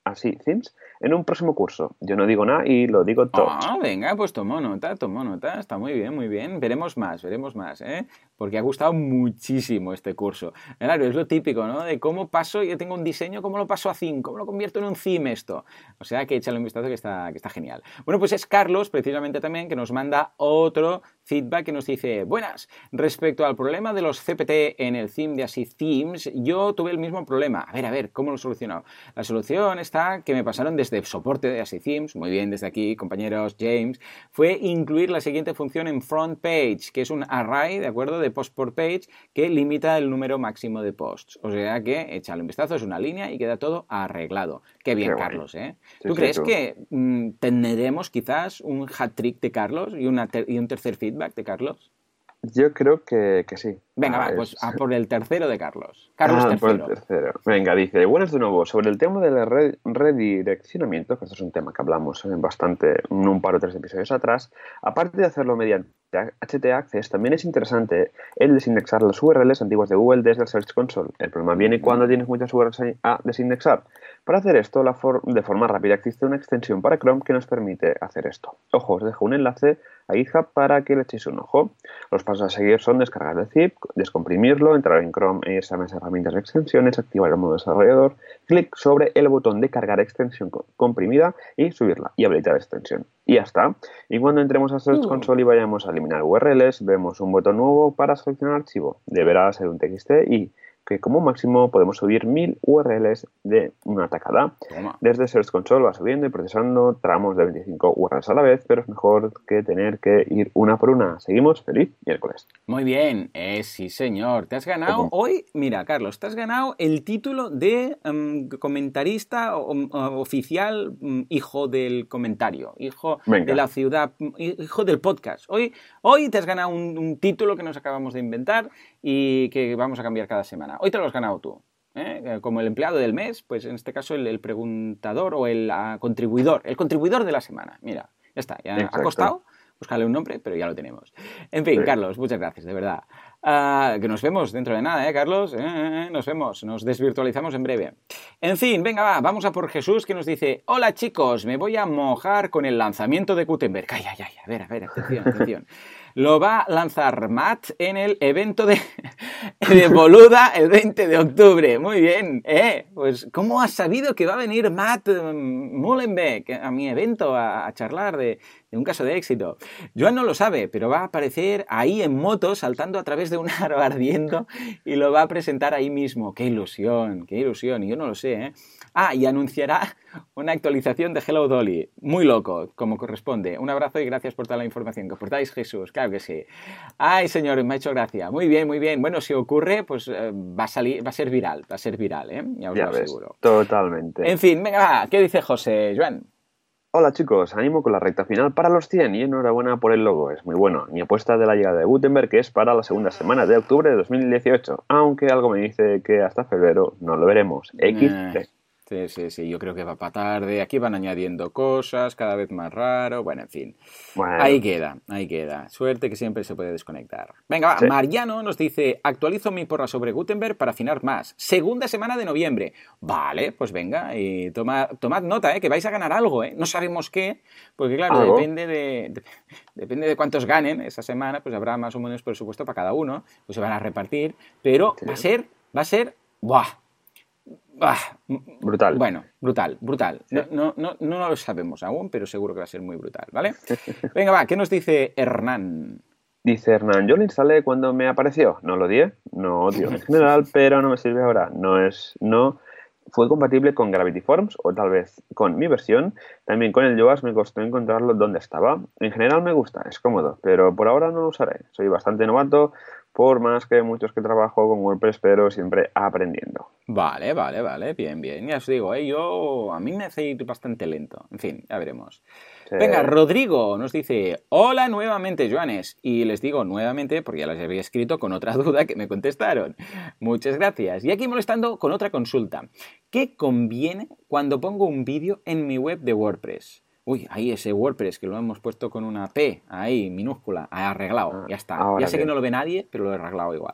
así themes en un próximo curso. Yo no digo nada y lo digo todo. Ah, venga, pues tomo nota, tomo nota. Está muy bien, muy bien. Veremos más, veremos más, ¿eh? Porque ha gustado muchísimo este curso. Claro, es lo típico, ¿no? De cómo paso, yo tengo un diseño, cómo lo paso a theme, cómo lo convierto en un theme esto. O sea que échale un vistazo que está, que está genial. Bueno, pues es Carlos, precisamente también, que nos manda otro feedback que nos dice, buenas, respecto al problema de los CPT en el theme de Así Themes, yo tuve el mismo problema. A ver, a ver, ¿cómo lo he solucionado? La solución está que me pasaron desde soporte de Así Themes, muy bien desde aquí, compañeros James, fue incluir la siguiente función en front page, que es un array, ¿de acuerdo?, de post por page que limita el número máximo de posts. O sea que, échale un vistazo, es una línea y queda todo arreglado. Qué bien, Carlos, ¿eh? ¿Tú crees que mm, tendremos quizás un hat trick de Carlos y, una y un tercer feedback? de Carlos? Yo creo que, sí. Venga, ah, pues a por el tercero de Carlos. Carlos ah, Por el tercero. Venga, dice, buenas de nuevo. Sobre el tema del redireccionamiento, que esto es un tema que hablamos bastante en un par o tres episodios atrás, aparte de hacerlo mediante HT Access, también es interesante el desindexar las URLs antiguas de Google desde el Search Console. El problema viene cuando tienes muchas URLs a desindexar. Para hacer esto de forma rápida existe una extensión para Chrome que nos permite hacer esto. Ojo, os dejo un enlace a GitHub para que le echéis un ojo. Los pasos a seguir son descargar el zip, descomprimirlo, entrar en Chrome e irse a las herramientas de extensiones, activar el modo desarrollador, clic sobre el botón de cargar extensión comprimida y subirla y habilitar la extensión. Y ya está. Y cuando entremos a Search mm. Console y vayamos a eliminar URLs, vemos un botón nuevo para seleccionar archivo. Deberá ser un TXT y que como máximo podemos subir 1000 URLs de una tacada. Desde Search Console va subiendo y procesando tramos de 25 URLs a la vez, pero es mejor que tener que ir una por una. Seguimos, feliz miércoles. Muy bien, eh, sí señor, te has ganado hoy, mira Carlos, te has ganado el título de em, comentarista oficial, mm, hijo del comentario, hijo de la ciudad, hijo del podcast. Hoy, hoy te has ganado un título que nos acabamos de inventar y que vamos a cambiar cada semana. Hoy te lo has ganado tú. ¿eh? Eh, como el empleado del mes, pues en este caso el, preguntador o el ah, contribuidor, el contribuidor de la semana. Mira, ya está, ya ha costado buscarle un nombre, pero ya lo tenemos. En fin, Carlos, muchas gracias, de verdad. Ah, que nos vemos dentro de nada, ¿eh, Carlos? Eh, nos vemos, nos desvirtualizamos en breve. En fin, venga, va, vamos a por Jesús que nos dice: Hola chicos, me voy a mojar con el lanzamiento de Gutenberg. Ay, ay, ay, a ver, a ver, atención, atención lo va a lanzar Matt en el evento de, de Boluda el 20 de octubre. Muy bien, ¿eh? Pues, ¿cómo has sabido que va a venir Matt mm, Mullenbeck a mi evento a, charlar de, un caso de éxito? Joan no lo sabe, pero va a aparecer ahí en moto, saltando a través de un aro ardiendo y lo va a presentar ahí mismo. ¡Qué ilusión! ¡Qué ilusión! Y yo no lo sé, ¿eh? Ah, y anunciará una actualización de Hello Dolly. Muy loco, como corresponde. Un abrazo y gracias por toda la información que aportáis, Jesús. Claro que sí. Ay, señor, me ha hecho gracia. Muy bien, muy bien. Bueno, si ocurre, pues eh, va a salir, va a ser viral, va a ser viral, ¿eh? Ya os lo aseguro. totalmente. En fin, venga, ¿qué dice José? Joan. Hola chicos, animo con la recta final para los 100 y enhorabuena por el logo, es muy bueno. Mi apuesta de la llegada de Gutenberg es para la segunda semana de octubre de 2018, aunque algo me dice que hasta febrero no lo veremos. X3. Sí, sí, sí, yo creo que va para tarde. Aquí van añadiendo cosas, cada vez más raro. Bueno, en fin. Ahí queda, ahí queda. Suerte que siempre se puede desconectar. Venga, va. Mariano nos dice: actualizo mi porra sobre Gutenberg para afinar más. Segunda semana de noviembre. Vale, pues venga, y toma, tomad nota, ¿eh? que vais a ganar algo, ¿eh? No sabemos qué, porque claro, depende de, depende de cuántos ganen esa semana, pues habrá más o menos presupuesto para cada uno, pues se van a repartir, pero va a ser, va a ser, ¡buah! Ah, brutal. Bueno, brutal, brutal. No, no, no, lo sabemos aún, pero seguro que va a ser muy brutal, ¿vale? Venga, va, ¿qué nos dice Hernán? Dice Hernán, yo lo instalé cuando me apareció. No lo di, no odio en general, pero no me sirve ahora. No es, no fue compatible con Gravity Forms o tal vez con mi versión. También con el Yoast me costó encontrarlo donde estaba. En general me gusta, es cómodo, pero por ahora no lo usaré. Soy bastante novato, por más que muchos que trabajo con WordPress, pero siempre aprendiendo. Vale, vale, vale, bien, bien. Ya os digo, ¿eh? yo a mí me hace ir bastante lento. En fin, ya veremos. Venga, Rodrigo nos dice, hola nuevamente, Joanes. Y les digo nuevamente porque ya les había escrito con otra duda que me contestaron. Muchas gracias. Y aquí molestando con otra consulta. ¿Qué conviene cuando pongo un vídeo en mi web de WordPress? Uy, ahí ese WordPress que lo hemos puesto con una P, ahí, minúscula, arreglado, ah, ya está. ya sé que no lo ve nadie, pero lo he arreglado igual.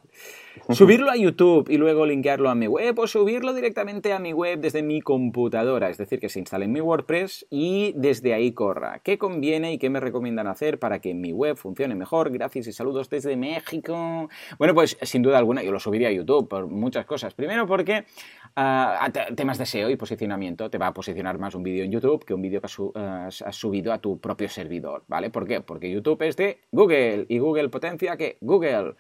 Subirlo a YouTube y luego linkearlo a mi web o subirlo directamente a mi web desde mi computadora, es decir, que se instale en mi WordPress y desde ahí corra. ¿Qué conviene y qué me recomiendan hacer para que mi web funcione mejor? Gracias y saludos desde México. Bueno, pues sin duda alguna yo lo subiría a YouTube por muchas cosas. Primero porque uh, temas de SEO y posicionamiento, te va a posicionar más un vídeo en YouTube que un vídeo que has, subido a tu propio servidor, ¿vale? ¿Por qué? Porque YouTube es de Google y Google potencia que Google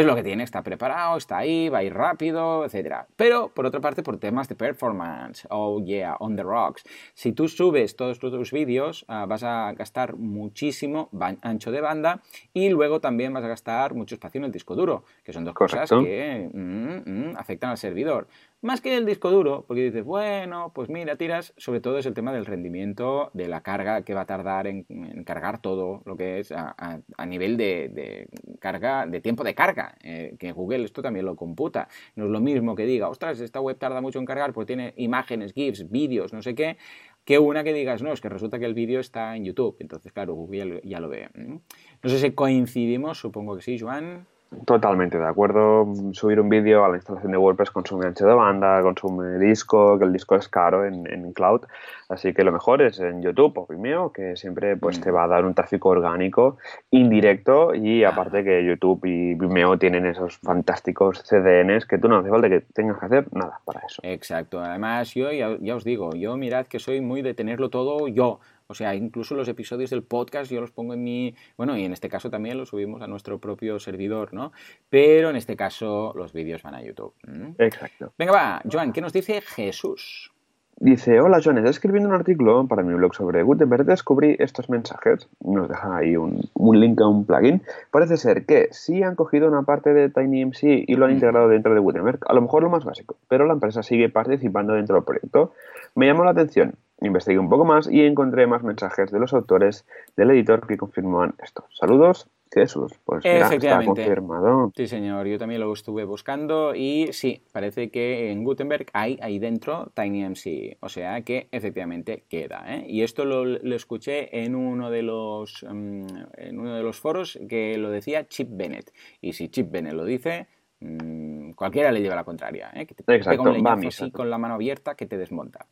es lo que tiene, está preparado, está ahí, va a ir rápido, etc. Pero, por otra parte, por temas de performance, oh yeah, on the rocks. Si tú subes todos tus vídeos, ah, vas a gastar muchísimo ancho de banda y luego también vas a gastar mucho espacio en el disco duro, que son dos cosas que mm, mm, afectan al servidor. Más que el disco duro, porque dices, bueno, pues mira, tiras, sobre todo es el tema del rendimiento, de la carga que va a tardar en, cargar todo lo que es a, nivel de, carga, de tiempo de carga, eh, que Google esto también lo computa. No es lo mismo que diga, ostras, esta web tarda mucho en cargar porque tiene imágenes, GIFs, vídeos, no sé qué, que una que digas, no, es que resulta que el vídeo está en YouTube. Entonces, claro, Google ya lo ve. No sé si coincidimos, supongo que sí, Joan. Totalmente de acuerdo. Subir un vídeo a la instalación de WordPress consume ancho de banda, consume disco, que el disco es caro en, en cloud. Así que lo mejor es en YouTube o Vimeo, que siempre pues, te mm. va a dar un tráfico orgánico indirecto y aparte que YouTube y Vimeo tienen esos fantásticos CDNs que tú no hace falta que tengas que hacer nada para eso. Exacto. Además, yo ya, ya os digo, yo mirad que soy muy de tenerlo todo yo O sea, incluso los episodios del podcast yo los pongo en mi... Bueno, y en este caso también los subimos a nuestro propio servidor, ¿no? Pero en este caso los vídeos van a YouTube. Exacto. Venga, va, Joan, ¿qué nos dice Jesús? Dice, hola Joan, escribiendo un artículo para mi blog sobre Gutenberg, descubrí estos mensajes, nos deja ahí un, link a un plugin. Parece ser que sí han cogido una parte de TinyMC y lo han mm. integrado dentro de Gutenberg, a lo mejor lo más básico, pero la empresa sigue participando dentro del proyecto. Me llamó la atención, investigué un poco más y encontré más mensajes de los autores del editor que confirman esto. Saludos, Jesús, pues está confirmado. Sí, señor, yo también lo estuve buscando y sí, parece que en Gutenberg hay ahí dentro TinyMC, o sea que efectivamente queda. ¿eh? Y esto lo, escuché en uno, de los, mm, en uno de los foros que lo decía Chip Bennett. Y si Chip Bennett lo dice, mm, cualquiera le lleva la contraria, ¿eh? que te Exacto, pega un así con la mano abierta que te desmonta.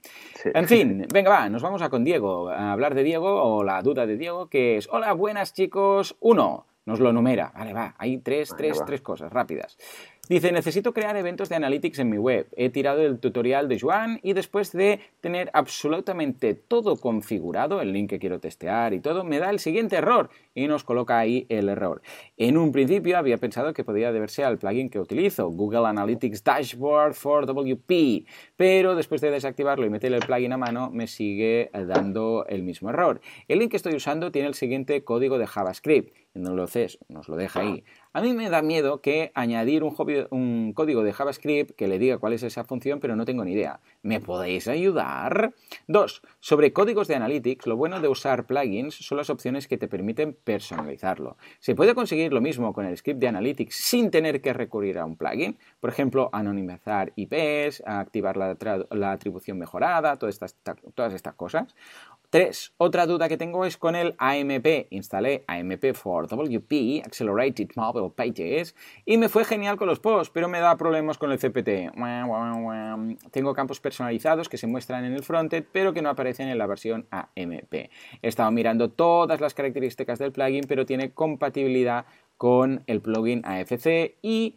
En fin, venga va, nos vamos a con Diego, a hablar de Diego o la duda de Diego, que es, hola, buenas chicos, uno, nos lo numera. Vale, va, hay tres, tres, tres cosas rápidas. Dice, necesito crear eventos de analytics en mi web. He tirado el tutorial de Joan y después de tener absolutamente todo configurado, el link que quiero testear y todo, me da el siguiente error y nos coloca ahí el error. En un principio había pensado que podía deberse al plugin que utilizo, Google Analytics Dashboard for WP, pero después de desactivarlo y meter el plugin a mano me sigue dando el mismo error. El link que estoy usando tiene el siguiente código de JavaScript. Sé, nos lo deja ahí. A mí me da miedo que añadir un, código de JavaScript que le diga cuál es esa función, pero no tengo ni idea. ¿Me podéis ayudar? Dos, sobre códigos de Analytics, lo bueno de usar plugins son las opciones que te permiten personalizarlo. Se puede conseguir lo mismo con el script de Analytics sin tener que recurrir a un plugin. Por ejemplo, anonimizar IPs, activar la, atribución mejorada, todas estas cosas. Tres, otra duda que tengo es con el AMP. Instalé AMP for WP, Accelerated Mobile Pages, y me fue genial con los posts, pero me da problemas con el CPT. Tengo campos personalizados que se muestran en el frontend, pero que no aparecen en la versión AMP. He estado mirando todas las características del plugin, pero tiene compatibilidad con el plugin AFC y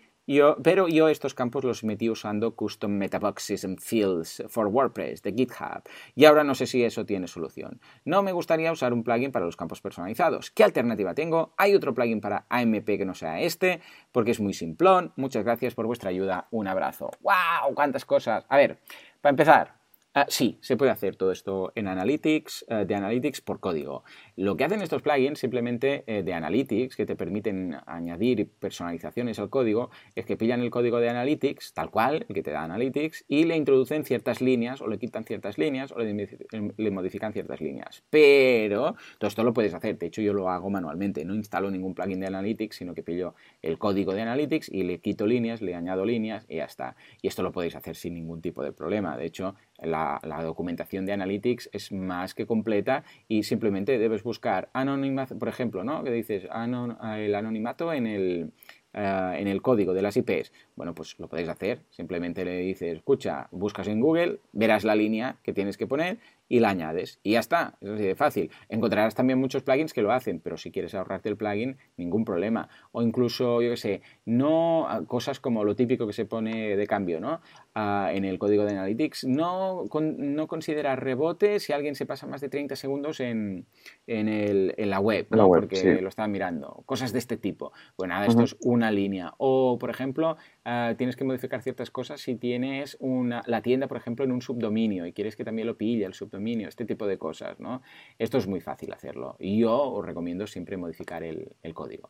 pero yo estos campos los metí usando Custom Metaboxes and Fields for WordPress de GitHub y ahora no sé si eso tiene solución. No me gustaría usar un plugin para los campos personalizados. ¿Qué alternativa tengo? ¿Hay otro plugin para AMP que no sea este? Porque es muy simplón. Muchas gracias por vuestra ayuda. Un abrazo. ¡Wow! ¡Cuántas cosas! A ver, para empezar, Ah, sí, se puede hacer todo esto en Analytics, eh, de Analytics por código. Lo que hacen estos plugins simplemente eh, de Analytics, que te permiten añadir personalizaciones al código, es que pillan el código de Analytics, tal cual, el que te da Analytics, y le introducen ciertas líneas, o le quitan ciertas líneas, o le, modifican ciertas líneas. Pero todo esto lo puedes hacer. De hecho, yo lo hago manualmente. No instalo ningún plugin de Analytics, sino que pillo el código de Analytics y le quito líneas, le añado líneas y ya está. Y esto lo podéis hacer sin ningún tipo de problema. De hecho, la, documentación de Analytics es más que completa y simplemente debes buscar anonimato, por ejemplo, ¿no? Que dices el anonimato en el, eh, en el código de las IPs. Bueno, pues lo podéis hacer. Simplemente le dices, escucha, buscas en Google, verás la línea que tienes que poner y la añades. Y ya está, es así de fácil. Encontrarás también muchos plugins que lo hacen, pero si quieres ahorrarte el plugin, ningún problema. O incluso, yo qué sé, no cosas como lo típico que se pone de cambio, ¿no? En el código de Analytics, no, no considera rebote si alguien se pasa más de 30 segundos en, en, la web, porque lo está mirando. Cosas de este tipo. Bueno, nada, esto es una línea. O, por ejemplo, ah, tienes que modificar ciertas cosas si tienes una, la tienda, por ejemplo, en un subdominio y quieres que también lo pille el subdominio este tipo de cosas, ¿no? Esto es muy fácil hacerlo y yo os recomiendo siempre modificar el, código.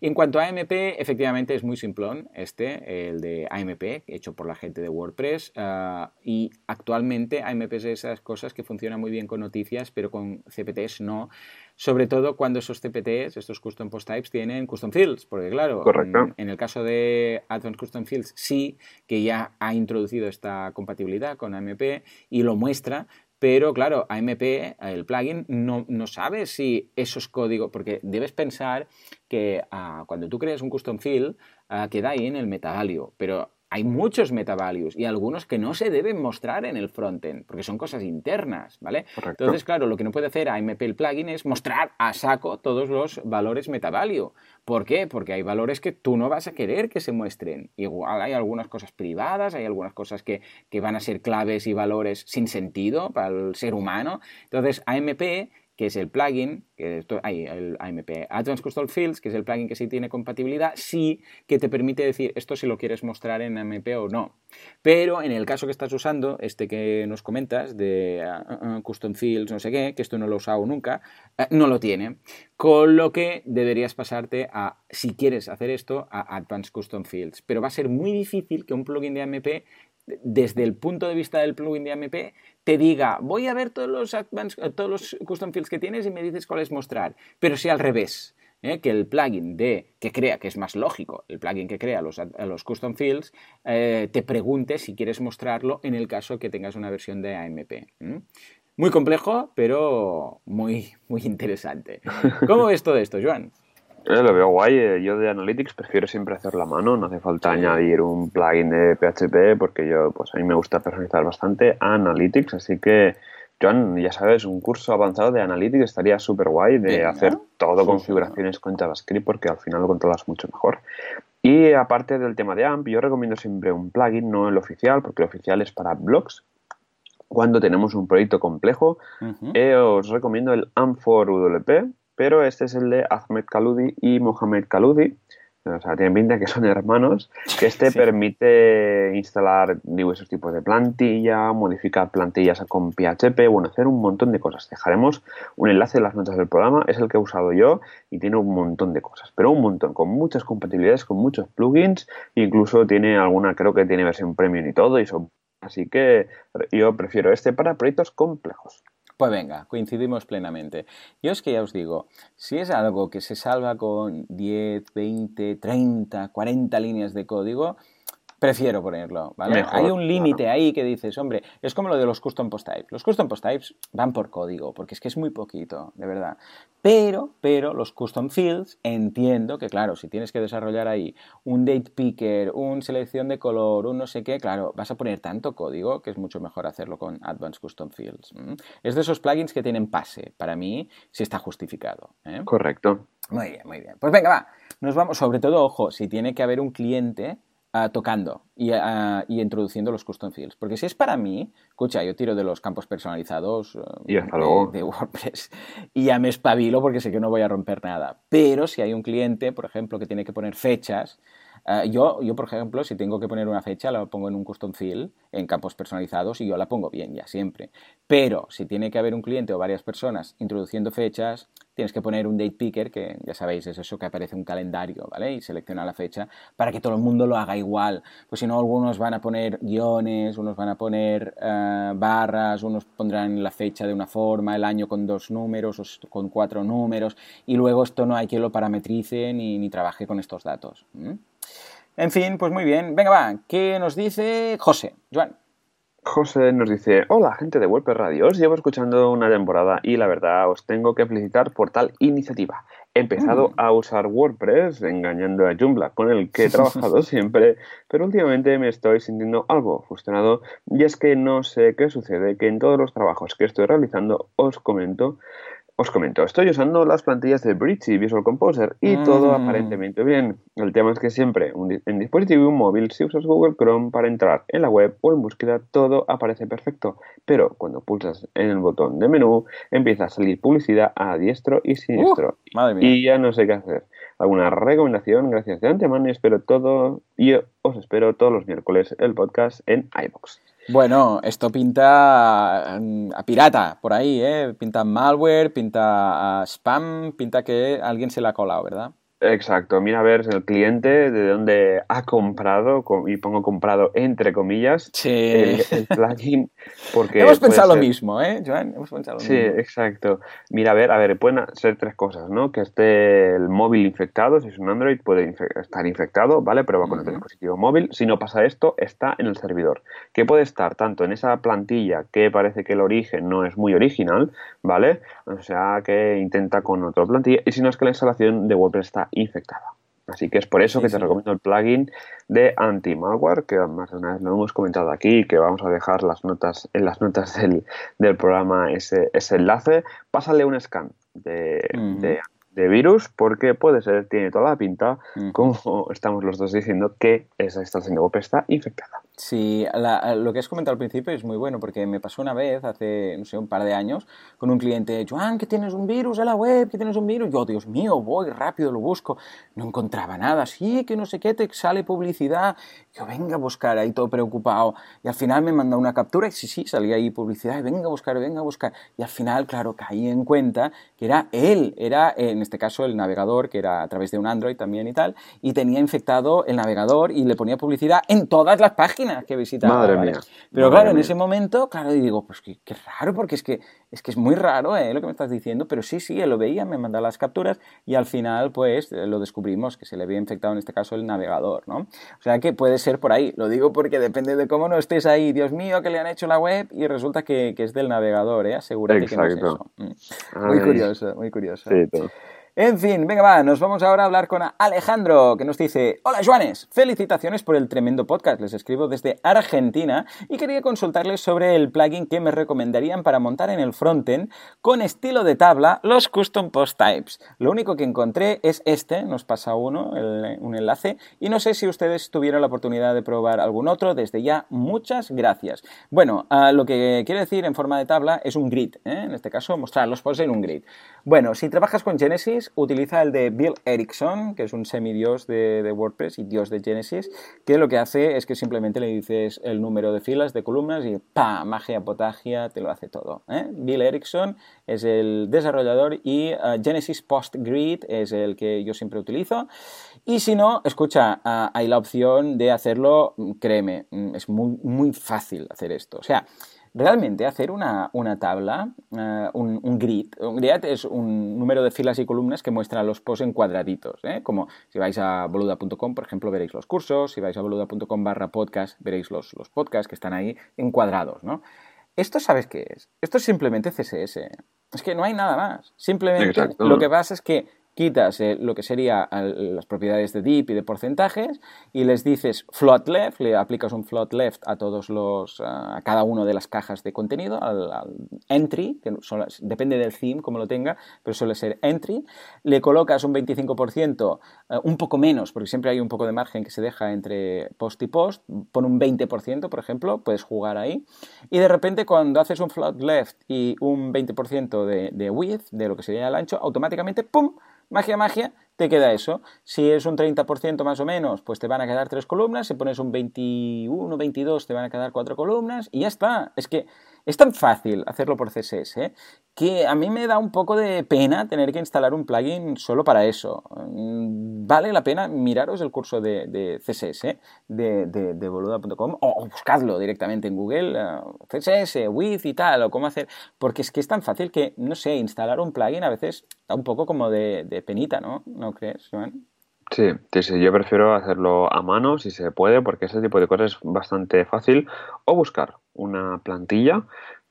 Y en cuanto a AMP, efectivamente es muy simplón este, el de AMP, hecho por la gente de WordPress ah, y actualmente AMP es de esas cosas que funcionan muy bien con noticias, pero con CPTs no. Sobre todo cuando esos CPTs, estos Custom Post Types, tienen Custom Fields, porque claro, en, el caso de Advanced Custom Fields sí que ya ha introducido esta compatibilidad con AMP y lo muestra, pero claro, AMP, el plugin, no, no sabe si esos códigos, porque debes pensar que ah, cuando tú creas un custom field, ah, queda ahí en el metavalue, pero hay muchos metavalues y algunos que no se deben mostrar en el frontend, porque son cosas internas, ¿vale? Entonces, claro, lo que no puede hacer AMP el plugin es mostrar a saco todos los valores metavalue. ¿Por qué? Porque hay valores que tú no vas a querer que se muestren. Igual hay algunas cosas privadas, hay algunas cosas que, que van a ser claves y valores sin sentido para el ser humano. Entonces, AMP que es el plugin, que hay el AMP Advanced Custom Fields, que es el plugin que sí tiene compatibilidad, sí que te permite decir esto si lo quieres mostrar en AMP o no. Pero en el caso que estás usando, este que nos comentas, de uh, uh, Custom Fields, no sé qué, que esto no lo he usado nunca, uh, no lo tiene. Con lo que deberías pasarte a, si quieres hacer esto, a Advanced Custom Fields. Pero va a ser muy difícil que un plugin de AMP desde el punto de vista del plugin de AMP, te diga, voy a ver todos los, todos los custom fields que tienes y me dices cuál es mostrar. Pero si al revés, ¿eh? que el plugin de, que crea, que es más lógico, el plugin que crea los, los custom fields, eh, te pregunte si quieres mostrarlo en el caso que tengas una versión de AMP. Muy complejo, pero muy, muy interesante. ¿Cómo ves todo esto, Joan? Eh, lo veo guay. Eh, yo de Analytics prefiero siempre hacer la mano. No hace falta añadir un plugin de PHP porque yo, pues a mí me gusta personalizar bastante Analytics. Así que, Joan, ya sabes, un curso avanzado de Analytics estaría súper guay de hacer todo configuraciones con JavaScript porque al final lo controlas mucho mejor. Y aparte del tema de AMP, yo recomiendo siempre un plugin, no el oficial, porque el oficial es para blogs. Cuando tenemos un proyecto complejo, eh, os recomiendo el AMP for WP, pero este es el de Ahmed Kaludi y Mohamed Kaludi. O sea, tienen pinta que son hermanos, que este permite instalar diversos tipos de plantilla, modificar plantillas con PHP, bueno, hacer un montón de cosas. Dejaremos un enlace en las notas del programa, es el que he usado yo y tiene un montón de cosas, pero un montón, con muchas compatibilidades, con muchos plugins, incluso tiene alguna, creo que tiene versión premium y todo, y así que yo prefiero este para proyectos complejos. Pues venga, coincidimos plenamente. Yo es que ya os digo, si es algo que se salva con 10, 20, 30, 40 líneas de código, prefiero ponerlo, ¿vale? Hay un límite ahí que dices, hombre, es como lo de los custom post types. Los custom post types van por código, porque es que es muy poquito, de verdad. Pero, pero los custom fields, entiendo que, claro, si tienes que desarrollar ahí un date picker, un selección de color, un no sé qué, claro, vas a poner tanto código que es mucho mejor hacerlo con Advanced Custom Fields. Es de esos plugins que tienen pase, para mí, si está justificado. ¿eh? Correcto. Muy bien, muy bien. Pues venga, va. Nos vamos, sobre todo, ojo, si tiene que haber un cliente Ah, tocando ah, y, introduciendo los custom fields. Porque si es para mí, escucha, yo tiro de los campos personalizados eh, de, WordPress y ya me espabilo porque sé que no voy a romper nada. Pero si hay un cliente, por ejemplo, que tiene que poner fechas, ah, yo, yo, por ejemplo, si tengo que poner una fecha, la pongo en un custom field, en campos personalizados, y yo la pongo bien ya siempre. Pero si tiene que haber un cliente o varias personas introduciendo fechas, tienes que poner un date picker, que ya sabéis, es eso que aparece un calendario, ¿vale? Y selecciona la fecha para que todo el mundo lo haga igual. Pues si no, algunos van a poner guiones, unos van a poner eh, barras, unos pondrán la fecha de una forma, el año con dos números o con cuatro números, y luego esto no hay que lo parametrice ni, ni trabaje con estos datos. En fin, pues muy bien. Venga, va, ¿qué nos dice José? Joan. José nos dice, hola gente de WordPress Radio, os llevo escuchando una temporada y la verdad os tengo que felicitar por tal iniciativa. He empezado a usar WordPress engañando a Joomla, con el que he trabajado siempre, pero últimamente me estoy sintiendo algo frustrado y es que no sé qué sucede, que en todos los trabajos que estoy realizando os comento os comento, estoy usando las plantillas de Bridge y Visual Composer y todo mm. aparentemente bien. El tema es que siempre en dispositivo móvil, si usas Google Chrome para entrar en la web o en búsqueda, todo aparece perfecto. Pero cuando pulsas en el botón de menú, empieza a salir publicidad a diestro y siniestro. y ya no sé qué hacer. ¿Alguna recomendación? Gracias de antemano y espero todo. Y os espero todos los miércoles el podcast en iBox. Bueno, esto pinta mm, a pirata por ahí, ¿eh? Pinta malware, pinta a spam, pinta que alguien se la ha colado, ¿verdad? Exacto, mira a ver el cliente de dónde ha comprado, y pongo comprado entre comillas, el, plugin. Porque Hemos pensado lo mismo, ¿eh, Joan? Hemos pensado lo sí, exacto. Mira, a ver, a ver, pueden ser tres cosas, ¿no? Que esté el móvil infectado, si es un Android puede estar infectado, ¿vale? Pero va con el dispositivo móvil. Si no pasa esto, está en el servidor. Que puede estar tanto en esa plantilla que parece que el origen no es muy original, ¿vale? O sea, que intenta con otra plantilla. Y si no es que la instalación de WordPress está infectada. Así que es por eso que te recomiendo el plugin de anti-malware, que más de una vez lo hemos comentado aquí, que vamos a dejar las notas, en las notas del, del programa ese, ese enlace. Pásale un scan de, de de virus porque puede ser, tiene toda la pinta, como estamos los dos diciendo, que esa estación web está infectada. Sí, lo que has comentado al principio es muy bueno porque me pasó una vez, hace, no sé, un par de años, con un cliente, Joan, que tienes un virus en la web, que tienes un virus. Yo, Dios mío, voy rápido, lo busco. No encontraba nada. Sí, que no sé qué, te sale publicidad. Yo, venga a buscar, ahí todo preocupado. Y al final me manda una captura y sí, sí, salía ahí publicidad. Y venga a buscar, venga a buscar. Y al final, claro, caí en cuenta que era él, era en este caso el navegador, que era a través de un Android también y tal, y tenía infectado el navegador y le ponía publicidad en todas las páginas que visitaba. Madre mía. Pero claro, en ese momento, claro, y digo, pues qué, raro, porque es que, es que es muy raro ¿eh? lo que me estás diciendo, pero sí, sí, él lo veía, me mandaba las capturas y al final, pues, lo descubrimos que se le había infectado en este caso el navegador, ¿no? O sea que puede ser por ahí. Lo digo porque depende de cómo no estés ahí. Dios mío, que le han hecho la web y resulta que, es del navegador, ¿eh? Asegúrate que no es eso. Mm. Muy curioso, muy curioso. Sí, en fin, venga va, nos vamos ahora a hablar con Alejandro, que nos dice, hola Joanes, felicitaciones por el tremendo podcast, les escribo desde Argentina y quería consultarles sobre el plugin que me recomendarían para montar en el frontend con estilo de tabla los custom post types. Lo único que encontré es este, nos pasa uno, un enlace, y no sé si ustedes tuvieron la oportunidad de probar algún otro, desde ya, muchas gracias. Bueno, lo que quiero decir en forma de tabla es un grid, ¿eh? en este caso mostrar los posts en un grid. Bueno, si trabajas con Genesis, utiliza el de Bill Erickson, que es un semidios de, de WordPress y dios de Genesis, que lo que hace es que simplemente le dices el número de filas, de columnas y ¡pa! Magia, potagia, te lo hace todo. ¿eh? Bill Erickson es el desarrollador y uh, Genesis PostGrid es el que yo siempre utilizo. Y si no, escucha, uh, hay la opción de hacerlo, créeme, mm, es muy, muy fácil hacer esto. O sea, realmente hacer una, tabla, eh, un, grid. Un grid es un número de filas y columnas que muestra los posts en cuadraditos. ¿eh? Como si vais a boluda.com, por ejemplo, veréis los cursos. Si vais a boluda.com barra podcast, veréis los, los podcasts que están ahí encuadrados. ¿no? Esto, ¿sabes qué es? Esto es simplemente CSS. Es que no hay nada más. Simplemente lo que pasa es que quitas eh, lo que sería las propiedades de deep y de porcentajes y les dices float left, le aplicas un float left a todos los, a cada una de las cajas de contenido, al, entry, que depende del theme como lo tenga, pero suele ser entry, le colocas un 25%, eh, un poco menos, porque siempre hay un poco de margen que se deja entre post y post, pon un 20%, por ejemplo, puedes jugar ahí, y de repente cuando haces un float left y un 20% de, de width, de lo que sería el ancho, automáticamente, ¡pum!, magia, magia, te queda eso. Si es un 30% más o menos, pues te van a quedar tres columnas. Si pones un 21, 22, te van a quedar cuatro columnas y ya está. Es que es tan fácil hacerlo por CSS ¿eh? que a mí me da un poco de pena tener que instalar un plugin solo para eso. Mm, vale la pena miraros el curso de, CSS ¿eh? de, de, boluda.com o buscadlo directamente en Google, eh, CSS, with y tal, o cómo hacer, porque es que es tan fácil que, no sé, instalar un plugin a veces da un poco como de, penita, ¿no? ¿No crees, Joan? Sí, sí, yo prefiero hacerlo a mano si se puede, porque ese tipo de cosas es bastante fácil. O buscar una plantilla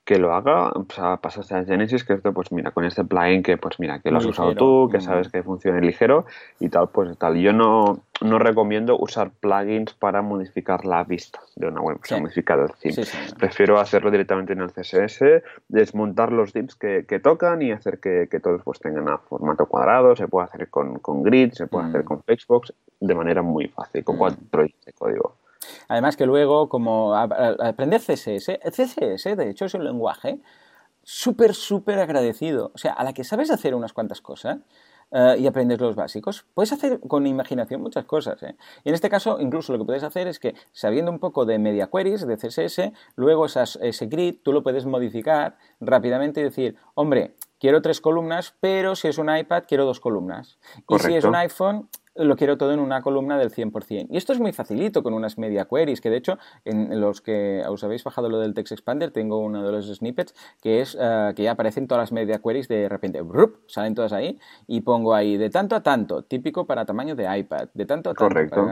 que lo haga, o sea, pasas a Genesis, que esto, pues mira, con este plugin que, pues mira, que lo has usado tú, que sabes que funciona ligero y tal, pues tal. Yo no, no recomiendo usar plugins para modificar la vista de una web, o sea, modificar el theme. Prefiero hacerlo directamente en el CSS, desmontar los divs que, que tocan y hacer que, que, todos pues tengan a formato cuadrado, se puede hacer con, con grid, se puede hacer mm. con Flexbox de manera muy fácil, con mm. cuatro de código. Además que luego, como aprender CSS, CSS de hecho es un lenguaje súper, súper agradecido. O sea, a la que sabes hacer unas cuantas cosas, eh, y aprendes los básicos, puedes hacer con imaginación muchas cosas. ¿eh? Y en este caso, incluso lo que puedes hacer es que, sabiendo un poco de media queries, de CSS, luego ese grid tú lo puedes modificar rápidamente y decir, hombre, quiero tres columnas, pero si es un iPad, quiero dos columnas. Y si es un iPhone, lo quiero todo en una columna del 100%. Y esto es muy facilito con unas media queries, que de hecho, en los que os habéis bajado lo del Text Expander, tengo uno de los snippets que es eh, que ya aparecen todas las media queries de repente, salen todas ahí y pongo ahí de tanto a tanto, típico para tamaño de iPad, de tanto a tanto. Correcto.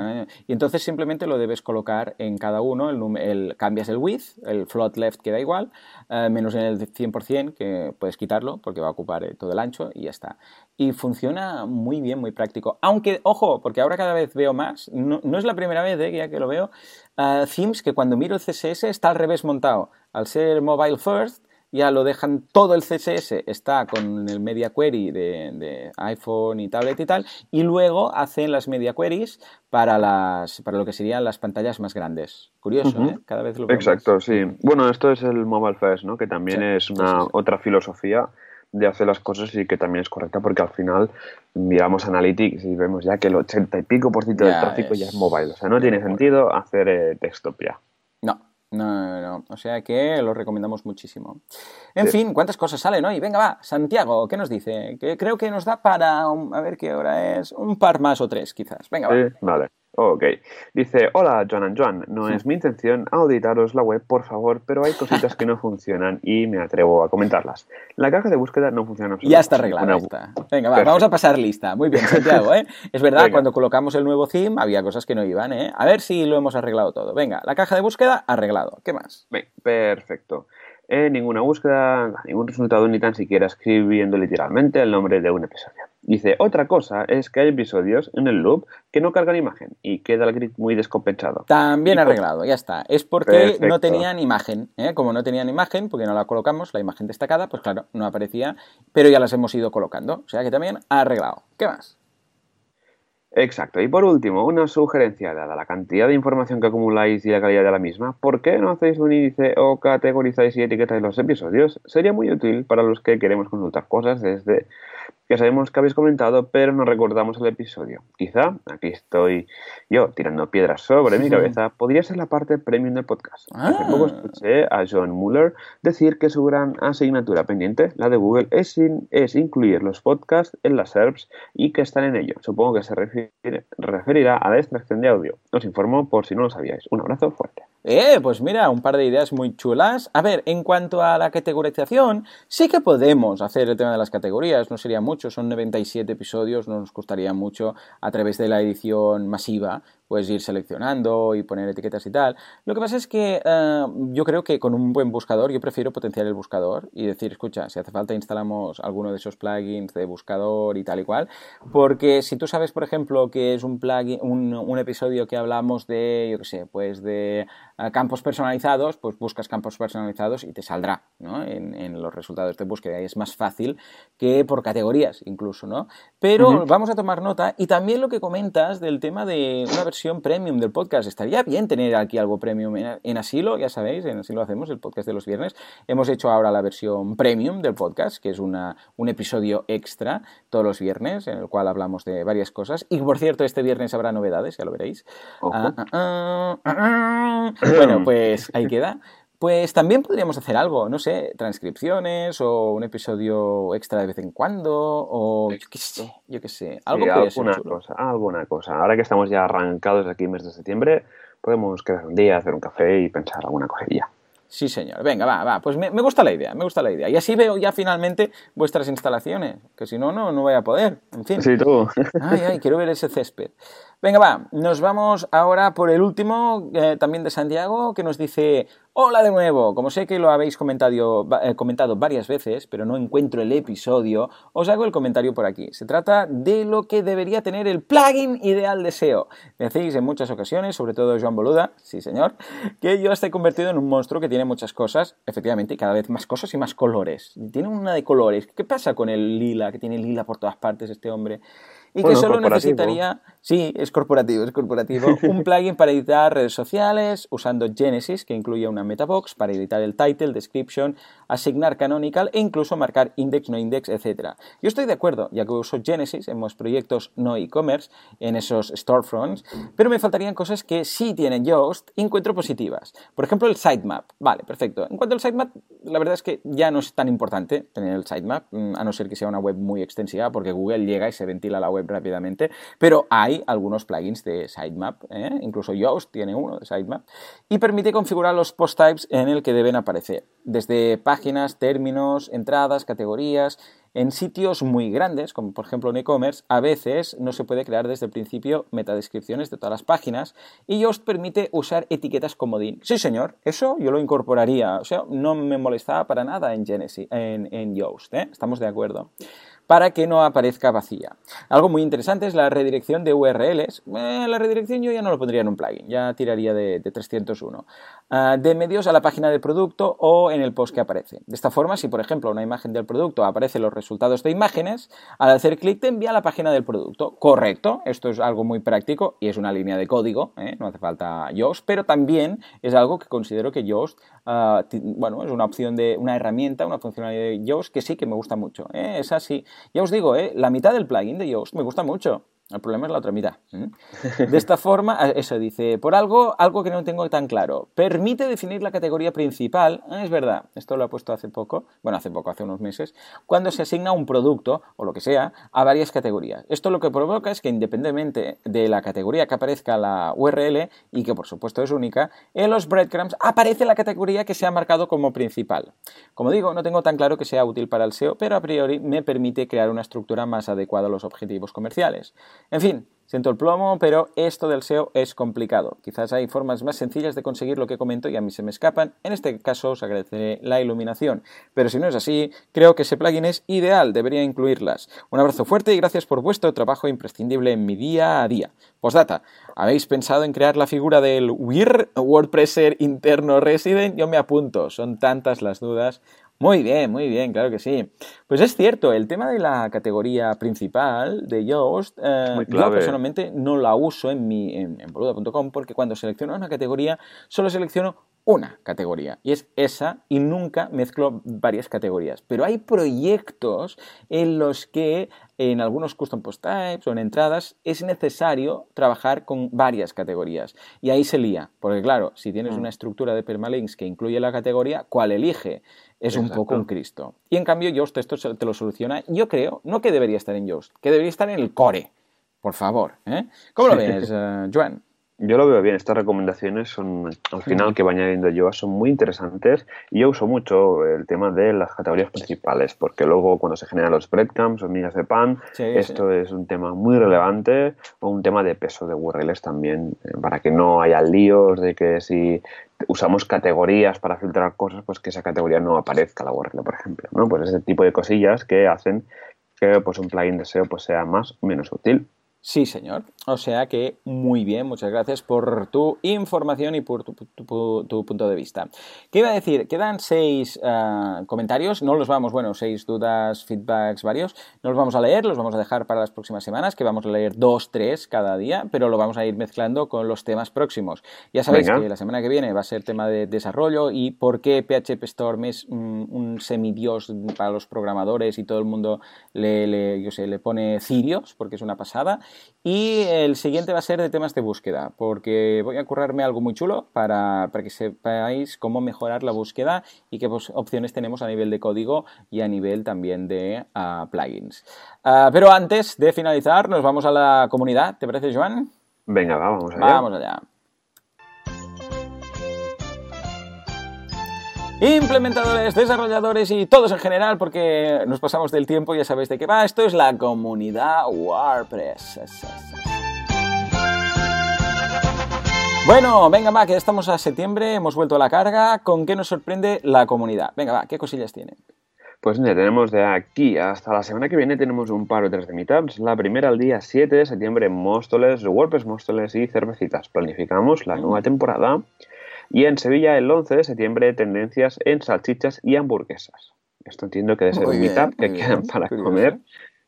y entonces simplemente lo debes colocar en cada uno, el, cambias el width, el float left queda igual, eh, menos en el 100%, que puedes quitarlo porque va a ocupar eh, todo el ancho y ya está. Y funciona muy bien, muy práctico. Aunque, ojo, ojo, porque ahora cada vez veo más, no, es la primera vez eh, ya que lo veo, uh, themes que cuando miro el CSS está al revés montado. Al ser mobile first, ya lo dejan todo el CSS, está con el media query de, iPhone y tablet y tal, y luego hacen las media queries para, las, para lo que serían las pantallas más grandes. Curioso, ¿eh? Cada vez lo Exacto, sí. Bueno, esto es el Mobile First, ¿no? Que también es una otra filosofía de hacer las cosas y que también es correcta porque al final miramos Analytics y vemos ya que el 80 y pico por ciento del tráfico ya es mobile. O sea, no tiene sentido hacer eh, desktop ya. No, no, no, no. O sea que lo recomendamos muchísimo. En fin, ¿cuántas cosas salen hoy? Venga, va, Santiago, ¿qué nos dice? Que creo que nos da para, a ver qué hora es, un par más o tres quizás. Venga, va. vale. Ok. Dice, hola Joan and Joan, no es mi intención auditaros la web, por favor, pero hay cositas que no funcionan y me atrevo a comentarlas. La caja de búsqueda no funciona Ya está arreglada Venga, va, vamos a pasar lista. Muy bien, Santiago, ¿eh? Es verdad, cuando colocamos el nuevo theme había cosas que no iban, ¿eh? A ver si lo hemos arreglado todo. Venga, la caja de búsqueda, arreglado. ¿Qué más? perfecto. En ninguna búsqueda, ningún resultado, ni tan siquiera escribiendo literalmente el nombre de un episodio. Dice, otra cosa es que hay episodios en el loop que no cargan imagen y queda el grid muy descompensado. También arreglado, ya está. Es porque no tenían imagen. ¿eh? Como no tenían imagen, porque no la colocamos, la imagen destacada, pues claro, no aparecía, pero ya las hemos ido colocando. O sea que también arreglado. ¿Qué más? Exacto. Y por último, una sugerencia, dada la cantidad de información que acumuláis y la calidad de la misma, ¿por qué no hacéis un índice o categorizáis y etiquetáis los episodios? Sería muy útil para los que queremos consultar cosas desde que sabemos que habéis comentado, pero no recordamos el episodio. Quizá, aquí estoy yo tirando piedras sobre mi cabeza, podría ser la parte premium del podcast. Hace poco ah. escuché a John Muller decir que su gran asignatura pendiente, la de Google, es, es incluir los podcasts en las SERPs y que están en ello. Supongo que se referirá a la extracción de audio. Os informo por si no lo sabíais. Un abrazo fuerte. Eh, pues mira, un par de ideas muy chulas. A ver, en cuanto a la categorización, sí que podemos hacer el tema de las categorías, no sería mucho, son 97 episodios, no nos costaría mucho a través de la edición masiva puedes ir seleccionando y poner etiquetas y tal. Lo que pasa es que eh, yo creo que con un buen buscador, yo prefiero potenciar el buscador y decir, escucha, si hace falta instalamos alguno de esos plugins de buscador y tal y cual, porque si tú sabes, por ejemplo, que es un plugin, un, episodio que hablamos de, yo qué sé, pues de eh, campos personalizados, pues buscas campos personalizados y te saldrá, ¿no? En, los resultados de búsqueda y es más fácil que por categorías incluso, ¿no? Pero vamos a tomar nota y también lo que comentas del tema de una premium del podcast. Estaría bien tener aquí algo premium en, Asilo, ya sabéis, en Asilo hacemos el podcast de los viernes. Hemos hecho ahora la versión premium del podcast, que es una, un episodio extra todos los viernes, en el cual hablamos de varias cosas. Y por cierto, este viernes habrá novedades, ya lo veréis. Ah, ah, ah, bueno, pues ahí queda. Pues también podríamos hacer algo, no sé, transcripciones o un episodio extra de vez en cuando o yo qué sé, yo qué sé, algo alguna cosa, alguna cosa. Ahora que estamos ya arrancados aquí en mes de septiembre, podemos quedar un día, hacer un café y pensar alguna cosilla. Sí, señor. Venga, va, va. Pues me, gusta la idea, me gusta la idea. Y así veo ya finalmente vuestras instalaciones, que si no, no, no voy a poder. En fin. Sí, tú. Ay, ay, quiero ver ese césped. Venga, va. Nos vamos ahora por el último, eh, también de Santiago, que nos dice, Hola de nuevo, como sé que lo habéis comentado, eh, comentado, varias veces, pero no encuentro el episodio, os hago el comentario por aquí. Se trata de lo que debería tener el plugin ideal de SEO. Decís en muchas ocasiones, sobre todo Joan Boluda, sí señor, que yo estoy convertido en un monstruo que tiene muchas cosas, efectivamente, cada vez más cosas y más colores. Tiene una de colores. ¿Qué pasa con el lila, que tiene lila por todas partes este hombre? Y que solo necesitaría, sí, es corporativo, es corporativo, un plugin para editar redes sociales usando Genesis, que incluye una metabox para editar el title, description, asignar canonical e incluso marcar index, no index, etc. Yo estoy de acuerdo, ya que uso Genesis en mis proyectos no e-commerce, en esos storefronts, pero me faltarían cosas que sí tienen Yoast y encuentro positivas. Por ejemplo, el sitemap. Vale, perfecto. En cuanto al sitemap, la verdad es que ya no es tan importante tener el sitemap, mm, a no ser que sea una web muy extensiva, porque Google llega y se ventila la web rápidamente, pero hay algunos plugins de sitemap, ¿eh? incluso Yoast tiene uno de sitemap, y permite configurar los post types en el que deben aparecer, desde páginas, términos, entradas, categorías, en sitios muy grandes, como por ejemplo en e-commerce, a veces no se puede crear desde el principio metadescripciones de todas las páginas y Yoast permite usar etiquetas comodín. Sí, señor, eso yo lo incorporaría. O sea, no me molestaba para nada en Genesis, en, en Yoast, ¿eh? Estamos de acuerdo. Para que no aparezca vacía. Algo muy interesante es la redirección de URLs. Eh, la redirección yo ya no lo pondría en un plugin, ya tiraría de, 301. Ah, de medios a la página del producto o en el post que aparece. De esta forma, si por ejemplo una imagen del producto aparece los resultados de imágenes, al hacer clic te envía a la página del producto. Correcto, esto es algo muy práctico y es una línea de código, ¿eh? no hace falta Yoast, pero también es algo que considero que Yoast, ah, bueno, es una opción de una herramienta, una funcionalidad de Yoast que sí que me gusta mucho. ¿eh? Es así. Ya os digo, ¿eh? la mitad del plugin de Yoast me gusta mucho. El problema es la otra mitad. De esta forma, eso dice, por algo, algo que no tengo tan claro. Permite definir la categoría principal, ah, es verdad, esto lo ha puesto hace poco, bueno, hace poco, hace unos meses, cuando se asigna un producto, o lo que sea, a varias categorías. Esto lo que provoca es que independientemente de la categoría que aparezca la URL, y que por supuesto es única, en los breadcrumbs aparece la categoría que se ha marcado como principal. Como digo, no tengo tan claro que sea útil para el SEO, pero a priori me permite crear una estructura más adecuada a los objetivos comerciales. En fin, siento el plomo, pero esto del SEO es complicado. Quizás hay formas más sencillas de conseguir lo que comento y a mí se me escapan. En este caso os agradeceré la iluminación. Pero si no es así, creo que ese plugin es ideal, debería incluirlas. Un abrazo fuerte y gracias por vuestro trabajo imprescindible en mi día a día. Postdata, ¿habéis pensado en crear la figura del WIR, WordPresser interno resident? Yo me apunto, son tantas las dudas. Muy bien, muy bien, claro que sí. Pues es cierto, el tema de la categoría principal de Yoast, eh, yo personalmente no la uso en, mi, en, boluda.com porque cuando selecciono una categoría solo selecciono una categoría y es esa y nunca mezclo varias categorías. Pero hay proyectos en los que en algunos custom post types o en entradas es necesario trabajar con varias categorías y ahí se lía, porque claro, si tienes mm. una estructura de permalinks que incluye la categoría, ¿cuál elige? Es un poco un Cristo. Y en cambio Yoast esto te lo soluciona, yo creo, no que debería estar en Yoast, que debería estar en el core, por favor. ¿eh? ¿Cómo lo ves, uh, Joan? Yo lo veo bien, estas recomendaciones son, al final que va añadiendo yo, son muy interesantes y yo uso mucho el tema de las categorías principales, porque luego cuando se generan los breadcrumbs o migas de pan, esto es un tema muy relevante o un tema de peso de URLs también, eh, para que no haya líos de que si usamos categorías para filtrar cosas, pues que esa categoría no aparezca la URL, por ejemplo, ¿no? Pues ese tipo de cosillas que hacen que pues un plugin de SEO pues sea más o menos útil. Sí, señor. O sea que muy bien, muchas gracias por tu información y por tu, punto de vista. ¿Qué iba a decir? Quedan seis eh, comentarios, no los vamos, bueno, seis dudas, feedbacks varios, no los vamos a leer, los vamos a dejar para las próximas semanas, que vamos a leer dos, tres cada día, pero lo vamos a ir mezclando con los temas próximos. Ya sabéis que la semana que viene va a ser tema de desarrollo y por qué PHP Storm es un, semidios para los programadores y todo el mundo le, le, yo sé, le pone cirios, porque es una pasada. Y el siguiente va a ser de temas de búsqueda, porque voy a currarme algo muy chulo para, que sepáis cómo mejorar la búsqueda y qué pues, opciones tenemos a nivel de código y a nivel también de ah, plugins. Ah, pero antes de finalizar, nos vamos a la comunidad. ¿Te parece, Joan? Venga, vamos allá. Vamos allá. Implementadores, desarrolladores y todos en general, porque nos pasamos del tiempo, ya sabéis de qué va. Esto es la comunidad WordPress. Bueno, venga, va, que estamos a septiembre, hemos vuelto a la carga. ¿Con qué nos sorprende la comunidad? Venga, va, ¿qué cosillas tiene? Pues mira, tenemos de aquí hasta la semana que viene tenemos un par o tres de meetups. La primera el día 7 de septiembre, Móstoles, WordPress Móstoles y cervecitas. Planificamos la nueva temporada. Y en Sevilla, el 11 de septiembre, tendencias en salchichas y hamburguesas. Esto entiendo que debe ser un meetup que quedan para comer,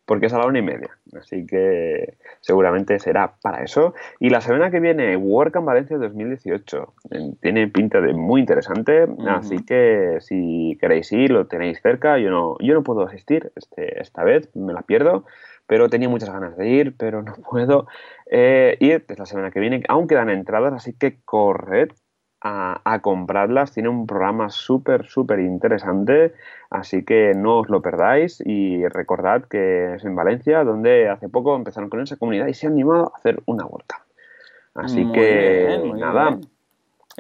porque es a la una y media. Así que seguramente será para eso. Y la semana que viene, WordCamp Valencia 2018. Tiene pinta de muy interesante, así que si queréis ir, lo tenéis cerca. Yo no, yo no puedo asistir este, esta vez, me la pierdo pero tenía muchas ganas de ir, pero no puedo eh, ir. Es la semana que viene, aún quedan entradas, así que corred a, comprarlas. Tiene un programa súper, súper interesante, así que no os lo perdáis y recordad que es en Valencia, donde hace poco empezaron con esa comunidad y se han animado a hacer una vuelta. Así que nada.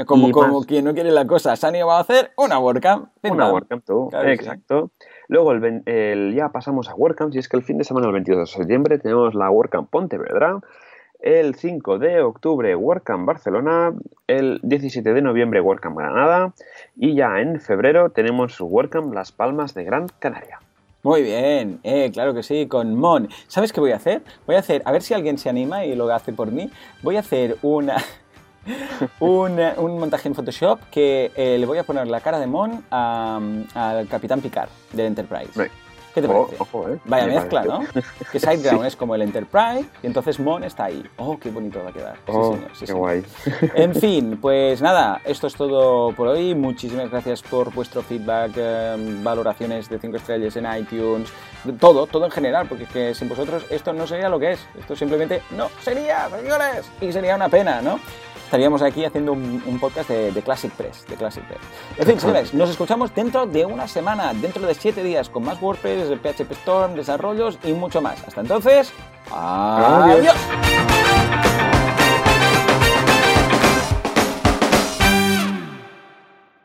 Como, como quien no quiere la cosa, se han animado a hacer una WordCamp. Una WordCamp, tú. Exacto. Luego el, ya pasamos a WordCamp, y es que el fin de semana, el 22 de septiembre, tenemos la WordCamp Pontevedra el 5 de octubre WordCamp Barcelona, el 17 de noviembre WordCamp Granada y ya en febrero tenemos WordCamp Las Palmas de Gran Canaria. Muy bien, eh, claro que sí, con Mon. ¿Sabes qué voy a hacer? Voy a hacer, a ver si alguien se anima y lo hace por mí. Voy a hacer una, un, un, montaje en Photoshop que eh, le voy a poner la cara de Mon al Capitán Picard del Enterprise. ¿Qué te parece? eh. Vaya mezcla, ¿no? Que Sideground es como el Enterprise y entonces Mon está ahí. Oh, qué bonito va a quedar. Sí, Oh, señor, sí, qué señor. guay. En fin, pues nada, esto es todo por hoy. Muchísimas gracias por vuestro feedback, eh, valoraciones de 5 estrellas en iTunes, todo, todo en general, porque es que sin vosotros esto no sería lo que es. Esto simplemente no sería, señores. Y sería una pena, ¿no? Estaríamos aquí haciendo un, un podcast de, de Classic Press, de Classic Press. En fin, señores, nos escuchamos dentro de una semana, dentro de 7 días, con más WordPress, PHP Storm, desarrollos y mucho más. Hasta entonces, Adiós. adiós.